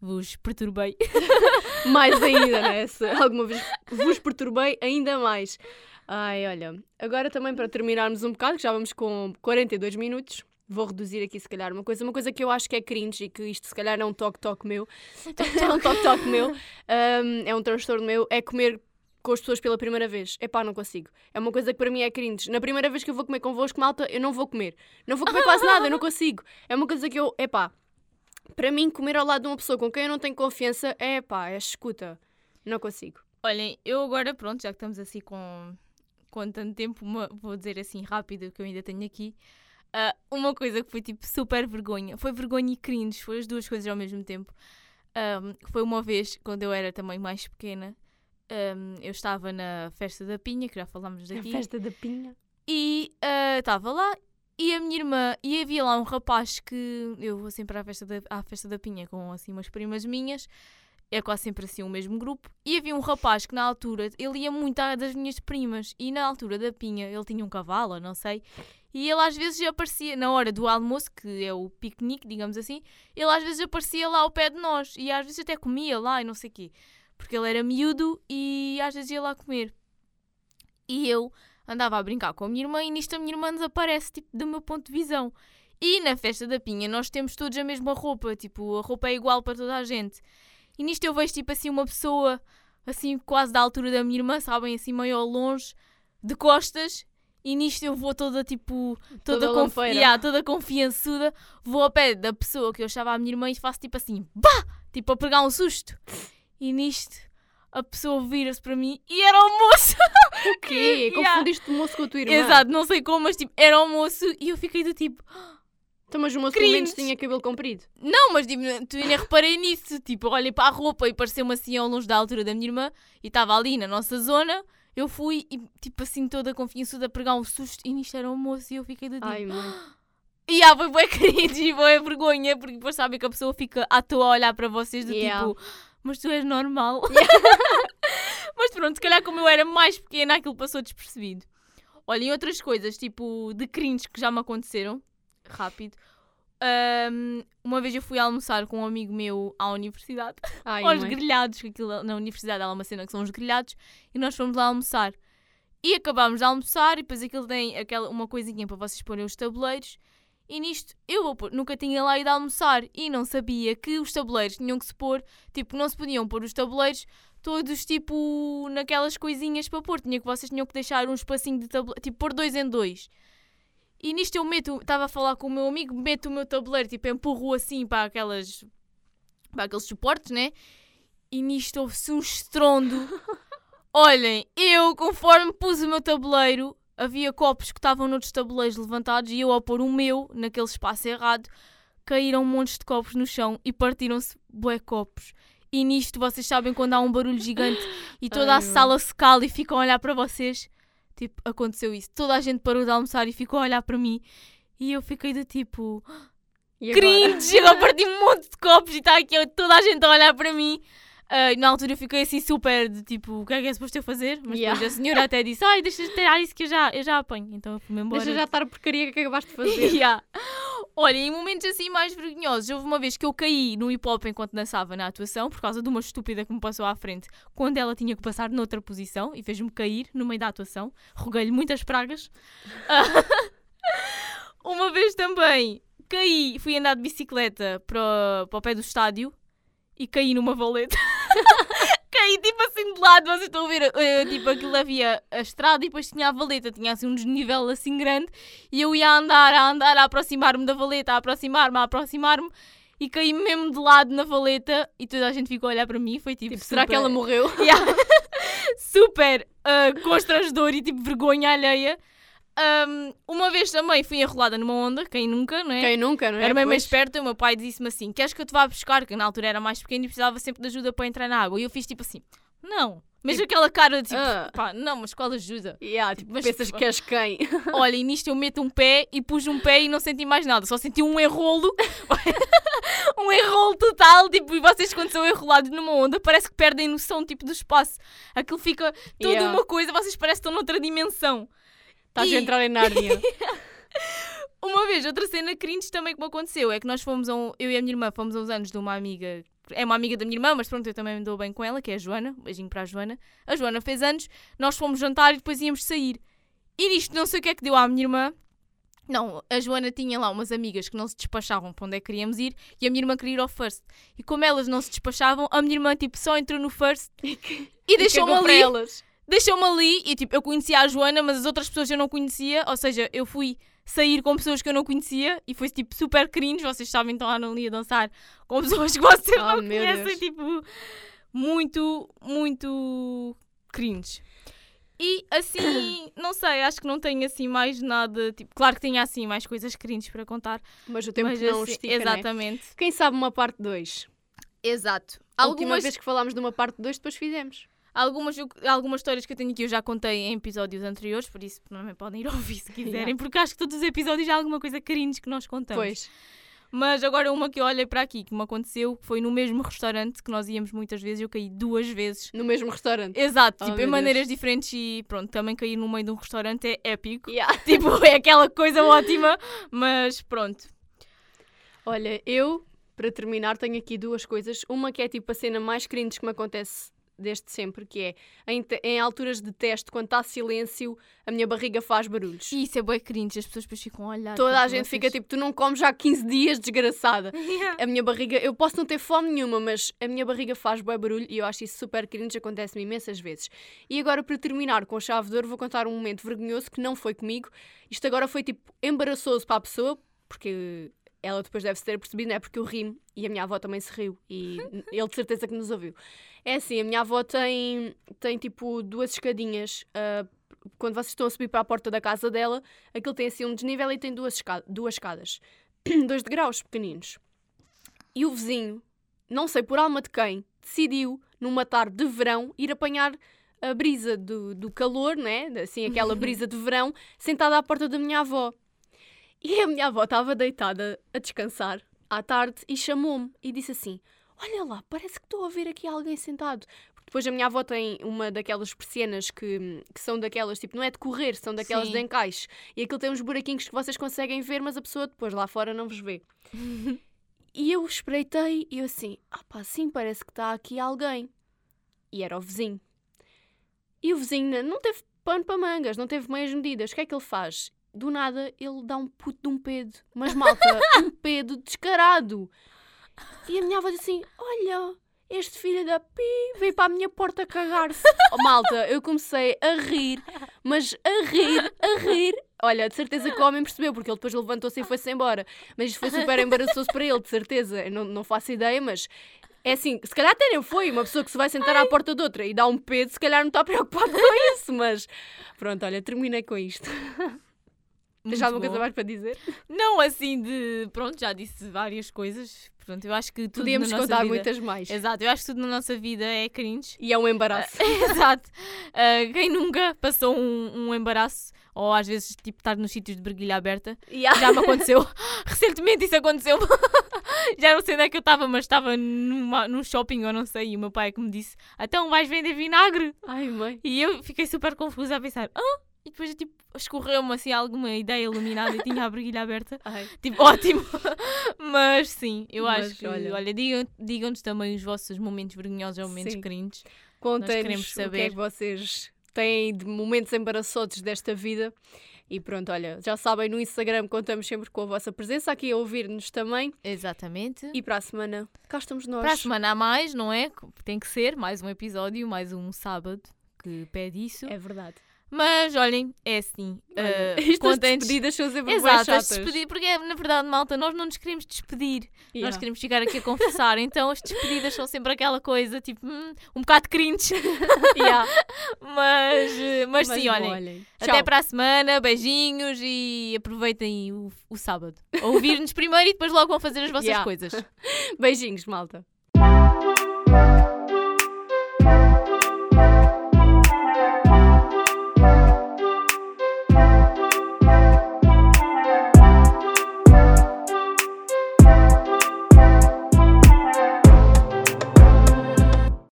vos perturbei. mais ainda, né? Se alguma vez vos perturbei, ainda mais. Ai, olha, agora também para terminarmos um bocado, que já vamos com 42 minutos, vou reduzir aqui se calhar uma coisa, uma coisa que eu acho que é cringe e que isto se calhar é um toque-toque meu, é um toque-toque meu, um, é um transtorno meu, é comer com as pessoas pela primeira vez. É pá, não consigo. É uma coisa que para mim é cringe. Na primeira vez que eu vou comer convosco, malta, eu não vou comer. Não vou comer quase nada, eu não consigo. É uma coisa que eu, é pá, para mim comer ao lado de uma pessoa com quem eu não tenho confiança, é pá, é escuta. Não consigo. Olhem, eu agora, pronto, já que estamos assim com, com tanto tempo, uma, vou dizer assim rápido que eu ainda tenho aqui. Uh, uma coisa que foi tipo super vergonha, foi vergonha e cringe, foi as duas coisas ao mesmo tempo. Um, foi uma vez, quando eu era também mais pequena, um, eu estava na festa da Pinha, que já falámos daqui. A festa da Pinha? E uh, estava lá e a minha irmã, e havia lá um rapaz que eu vou sempre à festa da, à festa da Pinha com assim umas primas minhas é quase sempre assim o mesmo grupo. E havia um rapaz que na altura, ele ia muito à das minhas primas, e na altura da pinha, ele tinha um cavalo, não sei, e ele às vezes aparecia, na hora do almoço, que é o piquenique, digamos assim, ele às vezes aparecia lá ao pé de nós, e às vezes até comia lá e não sei o quê, porque ele era miúdo e às vezes ia lá comer. E eu, andava a brincar com a minha irmã e nisto a minha irmã desaparece, tipo, do meu ponto de visão. E na festa da Pinha nós temos todos a mesma roupa, tipo, a roupa é igual para toda a gente. E nisto eu vejo, tipo, assim, uma pessoa, assim, quase da altura da minha irmã, sabem, assim, meio ao longe, de costas, e nisto eu vou toda tipo, toda, Toda confi yeah, toda confiançuda, vou ao pé da pessoa que eu achava a minha irmã e faço tipo assim, bah! Tipo a pegar um susto. E nisto a pessoa vira-se para mim e era o moço. O quê? Yeah. Confundiste o moço com a tua irmã? Exato, não sei como, mas tipo, era o moço e eu fiquei do tipo, Então, mas o moço pelo menos tinha cabelo comprido. não, mas tipo, tu ainda reparei nisso. Tipo, olhei para a roupa e pareceu-me assim ao longe da altura da minha irmã e estava ali na nossa zona. Eu fui e, tipo assim, toda confiançuda a pegar um susto e nisto era o moço e eu fiquei do tipo. Ai, mãe. E ah, foi bué cringe e bué vergonha, porque depois sabem que a pessoa fica à toa a olhar para vocês do Yeah. tipo, mas tu és normal. mas pronto, se calhar como eu era mais pequena, aquilo passou despercebido. Olhem, outras coisas, tipo, de cringe que já me aconteceram, rápido. Ahm, uma vez eu fui almoçar com um amigo meu à universidade, Ai, aos mãe. grelhados, que aquilo na universidade há uma cena que são os grelhados, e nós fomos lá almoçar. E acabámos de almoçar, e depois aquilo tem aquela, uma coisinha para vocês porem os tabuleiros. E nisto, eu pôr- nunca tinha lá ido almoçar e não sabia que os tabuleiros tinham que se pôr, tipo, não se podiam pôr os tabuleiros todos, tipo, naquelas coisinhas para pôr. Tinha que vocês tinham que deixar um espacinho de tabuleiro, tipo, pôr dois em dois. E nisto eu meto, estava a falar com o meu amigo, meto o meu tabuleiro, tipo, empurro assim para aquelas, para aqueles suportes, né? E nisto houve-se um estrondo. Olhem, eu, conforme pus o meu tabuleiro, havia copos que estavam noutros tabuleiros levantados e eu, ao pôr o meu naquele espaço errado, caíram montes de copos no chão e partiram-se bué copos. E nisto, vocês sabem quando há um barulho gigante e toda Ai, a sala se cala e ficam a olhar para vocês. Tipo, aconteceu isso. Toda a gente parou de almoçar e ficou a olhar para mim. E eu fiquei do tipo, E agora? cringe, chegou a partir um monte de copos e está aqui toda a gente a olhar para mim. E na altura eu fiquei assim super de tipo, o que é que é suposto eu fazer? Mas Yeah. depois a senhora até disse, ai, deixa de tirar isso que eu já, eu já apanho. Então eu fui-me embora. Deixa já estar a porcaria que acabaste de fazer. Yeah. Olha, em momentos assim mais vergonhosos, houve uma vez que eu caí no hip hop enquanto dançava na atuação, por causa de uma estúpida que me passou à frente, quando ela tinha que passar noutra posição e fez-me cair no meio da atuação. Roguei-lhe muitas pragas. uma vez também caí, fui andar de bicicleta para, para o pé do estádio e caí numa valeta. caí tipo assim de lado, vocês estão a ver? eh, tipo, aquilo havia a estrada e depois tinha a valeta, tinha assim um desnível assim grande e eu ia a andar, a andar, a aproximar-me da valeta, a aproximar-me, a aproximar-me e caí mesmo de lado na valeta e toda a gente ficou a olhar para mim. Foi tipo, Tipo, será que ela morreu? Yeah. super ah, constrangedor e tipo vergonha alheia. Ahm, uma vez também fui enrolada numa onda, quem nunca, não é? Quem nunca, não é? Era bem mais Pois. esperto, o meu pai disse-me assim: Queres que eu te vá buscar? Que na altura era mais pequeno e precisava sempre de ajuda para entrar na água. E eu fiz tipo assim: Não. Mesmo aquela cara de tipo, Ah. pá, não, mas qual ajuda? Yeah, tipo, Mas- pensas que és quem? Olha, e nisto eu meto um pé e pus um pé e não senti mais nada, só senti um enrolo. um enrolo total, tipo, e vocês quando são enrolados numa onda, parece que perdem noção, tipo, do espaço. Aquilo fica toda Yeah. uma coisa, vocês parecem que estão noutra dimensão. Estás E- a entrar em Nárnia. Uma vez, outra cena cringe também que me aconteceu é que nós fomos a um, eu e a minha irmã fomos a uns anos de uma amiga, é uma amiga da minha irmã, mas pronto, eu também me dou bem com ela, que é a Joana, beijinho para a Joana. A Joana fez anos, nós fomos jantar e depois íamos sair. E nisto não sei o que é que deu à minha irmã. Não, a Joana tinha lá umas amigas que não se despachavam para onde é que queríamos ir e a minha irmã queria ir ao first. E como elas não se despachavam, a minha irmã tipo só entrou no first e deixou-me Cagou para ali elas. Deixou-me ali e tipo, eu conhecia a Joana, mas as outras pessoas eu não conhecia, ou seja, eu fui sair com pessoas que eu não conhecia e foi tipo super cringe, vocês sabem, estão ali a dançar com pessoas que vocês Oh, não conhecem, Deus. tipo, muito, muito cringe. E assim, não sei, acho que não tenho assim mais nada, tipo, claro que tenho assim mais coisas cringe para contar, Mas o tempo mas não assim, estica, né? exatamente. Quem sabe uma parte 2? Exato. A última Algumas, vez que falámos de uma parte 2, depois fizemos. Algumas, algumas histórias que eu tenho aqui eu já contei em episódios anteriores, por isso também podem ir ouvir se quiserem, Yeah. porque acho que todos os episódios há alguma coisa cringe que nós contamos. Pois. Mas agora uma que eu olhei para aqui, que me aconteceu, foi no mesmo restaurante que nós íamos muitas vezes, eu caí duas vezes. No mesmo restaurante. Exato, Oh, tipo, em Deus. maneiras diferentes e pronto, também cair no meio de um restaurante é épico. Yeah. tipo, é aquela coisa ótima, mas pronto. Olha, eu, para terminar, tenho aqui duas coisas. Uma que é tipo a cena mais cringe que me acontece desde sempre, que é em, em alturas de teste, quando está silêncio, a minha barriga faz barulhos. E isso é bué cringe, as pessoas depois ficam a olhar. Toda a gente fica vocês- tipo, tu não comes já há 15 dias, desgraçada. Yeah. A minha barriga, eu posso não ter fome nenhuma, mas a minha barriga faz bué barulho e eu acho isso super cringe, acontece-me imensas vezes. E agora, para terminar com chave de ouro, vou contar um momento vergonhoso que não foi comigo. Isto agora foi tipo embaraçoso para a pessoa, porque ela depois deve se ter percebido, não é? Porque eu ri e a minha avó também se riu e ele de certeza que nos ouviu. É assim, a minha avó tem, tem tipo duas escadinhas. ah, quando vocês estão a subir para a porta da casa dela, aquilo tem assim um desnível e tem duas, esca- duas escadas. dois degraus pequeninos. E o vizinho, não sei por alma de quem, decidiu, numa tarde de verão, ir apanhar a brisa do, do calor, né? Assim, aquela brisa de verão, sentada à porta da minha avó. E a minha avó estava deitada a descansar à tarde e chamou-me e disse assim: Olha lá, parece que estou a ver aqui alguém sentado. Porque depois a minha avó tem uma daquelas persianas que, que são daquelas, tipo, não é de correr, são daquelas Sim. de encaixe. E aquilo tem uns buraquinhos que vocês conseguem ver, mas a pessoa depois lá fora não vos vê. e eu espreitei e eu assim: Ah pá, sim, parece que está aqui alguém. E era o vizinho. E o vizinho não teve pano para mangas, não teve meias medidas. O que é que ele faz? Do nada ele dá um puto de um pedo. Mas malta, um pedo descarado. E a minha avó disse assim: Olha, este filho da pi veio para a minha porta cagar-se. Oh, malta, eu comecei a rir, mas a rir, a rir. Olha, de certeza que o homem percebeu, porque ele depois levantou-se e foi-se embora. Mas isto foi super embaraçoso para ele, de certeza. Eu não, não faço ideia, mas é assim, se calhar até nem foi uma pessoa que se vai sentar à porta de outra e dá um pedo, se calhar não está preocupado com isso, mas pronto, olha, terminei com isto. Tens alguma coisa mais para dizer? Não assim de. Pronto, já disse várias coisas. Portanto, eu acho que tudo Podíamos na nossa contar vida... muitas mais. Exato, eu acho que tudo na nossa vida é cringe. E é um embaraço. Exato. Ah, quem nunca passou um, um embaraço, ou às vezes tipo estar nos sítios de briguilha aberta, Yeah. já me aconteceu. Recentemente isso aconteceu. já não sei onde é que eu estava, mas estava numa, num shopping ou não sei, e o meu pai é que me disse: Então vais vender vinagre? Ai, mãe. E eu fiquei super confusa a pensar: Ah? E depois tipo escorreu-me assim alguma ideia iluminada e tinha a briguilha aberta. Ai. Tipo, ótimo. Mas sim, eu Mas, acho que. olha. Olha, digam- digam-nos também os vossos momentos vergonhosos ou momentos Sim. Contem-nos o que é que vocês têm de momentos embaraçosos desta vida. E pronto, olha, já sabem, no Instagram contamos sempre com a vossa presença aqui a ouvir-nos também. Exatamente. E para a semana, cá estamos nós. Para a semana a mais, não é? Tem que ser mais um episódio, mais um sábado que pede isso. É verdade. Mas olhem, é assim. Olha, Estas contentes- despedidas são sempre Exato, as despedir, porque na verdade, malta, nós não nos queremos despedir. Nós Yeah. queremos ficar aqui a conversar. então as despedidas são sempre aquela coisa, tipo, hum, um bocado cringe. Yeah. mas, eh, mas, Mas sim, bom, olhem. Até para a semana, beijinhos e aproveitem o, o sábado. Ouvir-nos primeiro e depois logo vão fazer as vossas Yeah. coisas. Beijinhos, malta.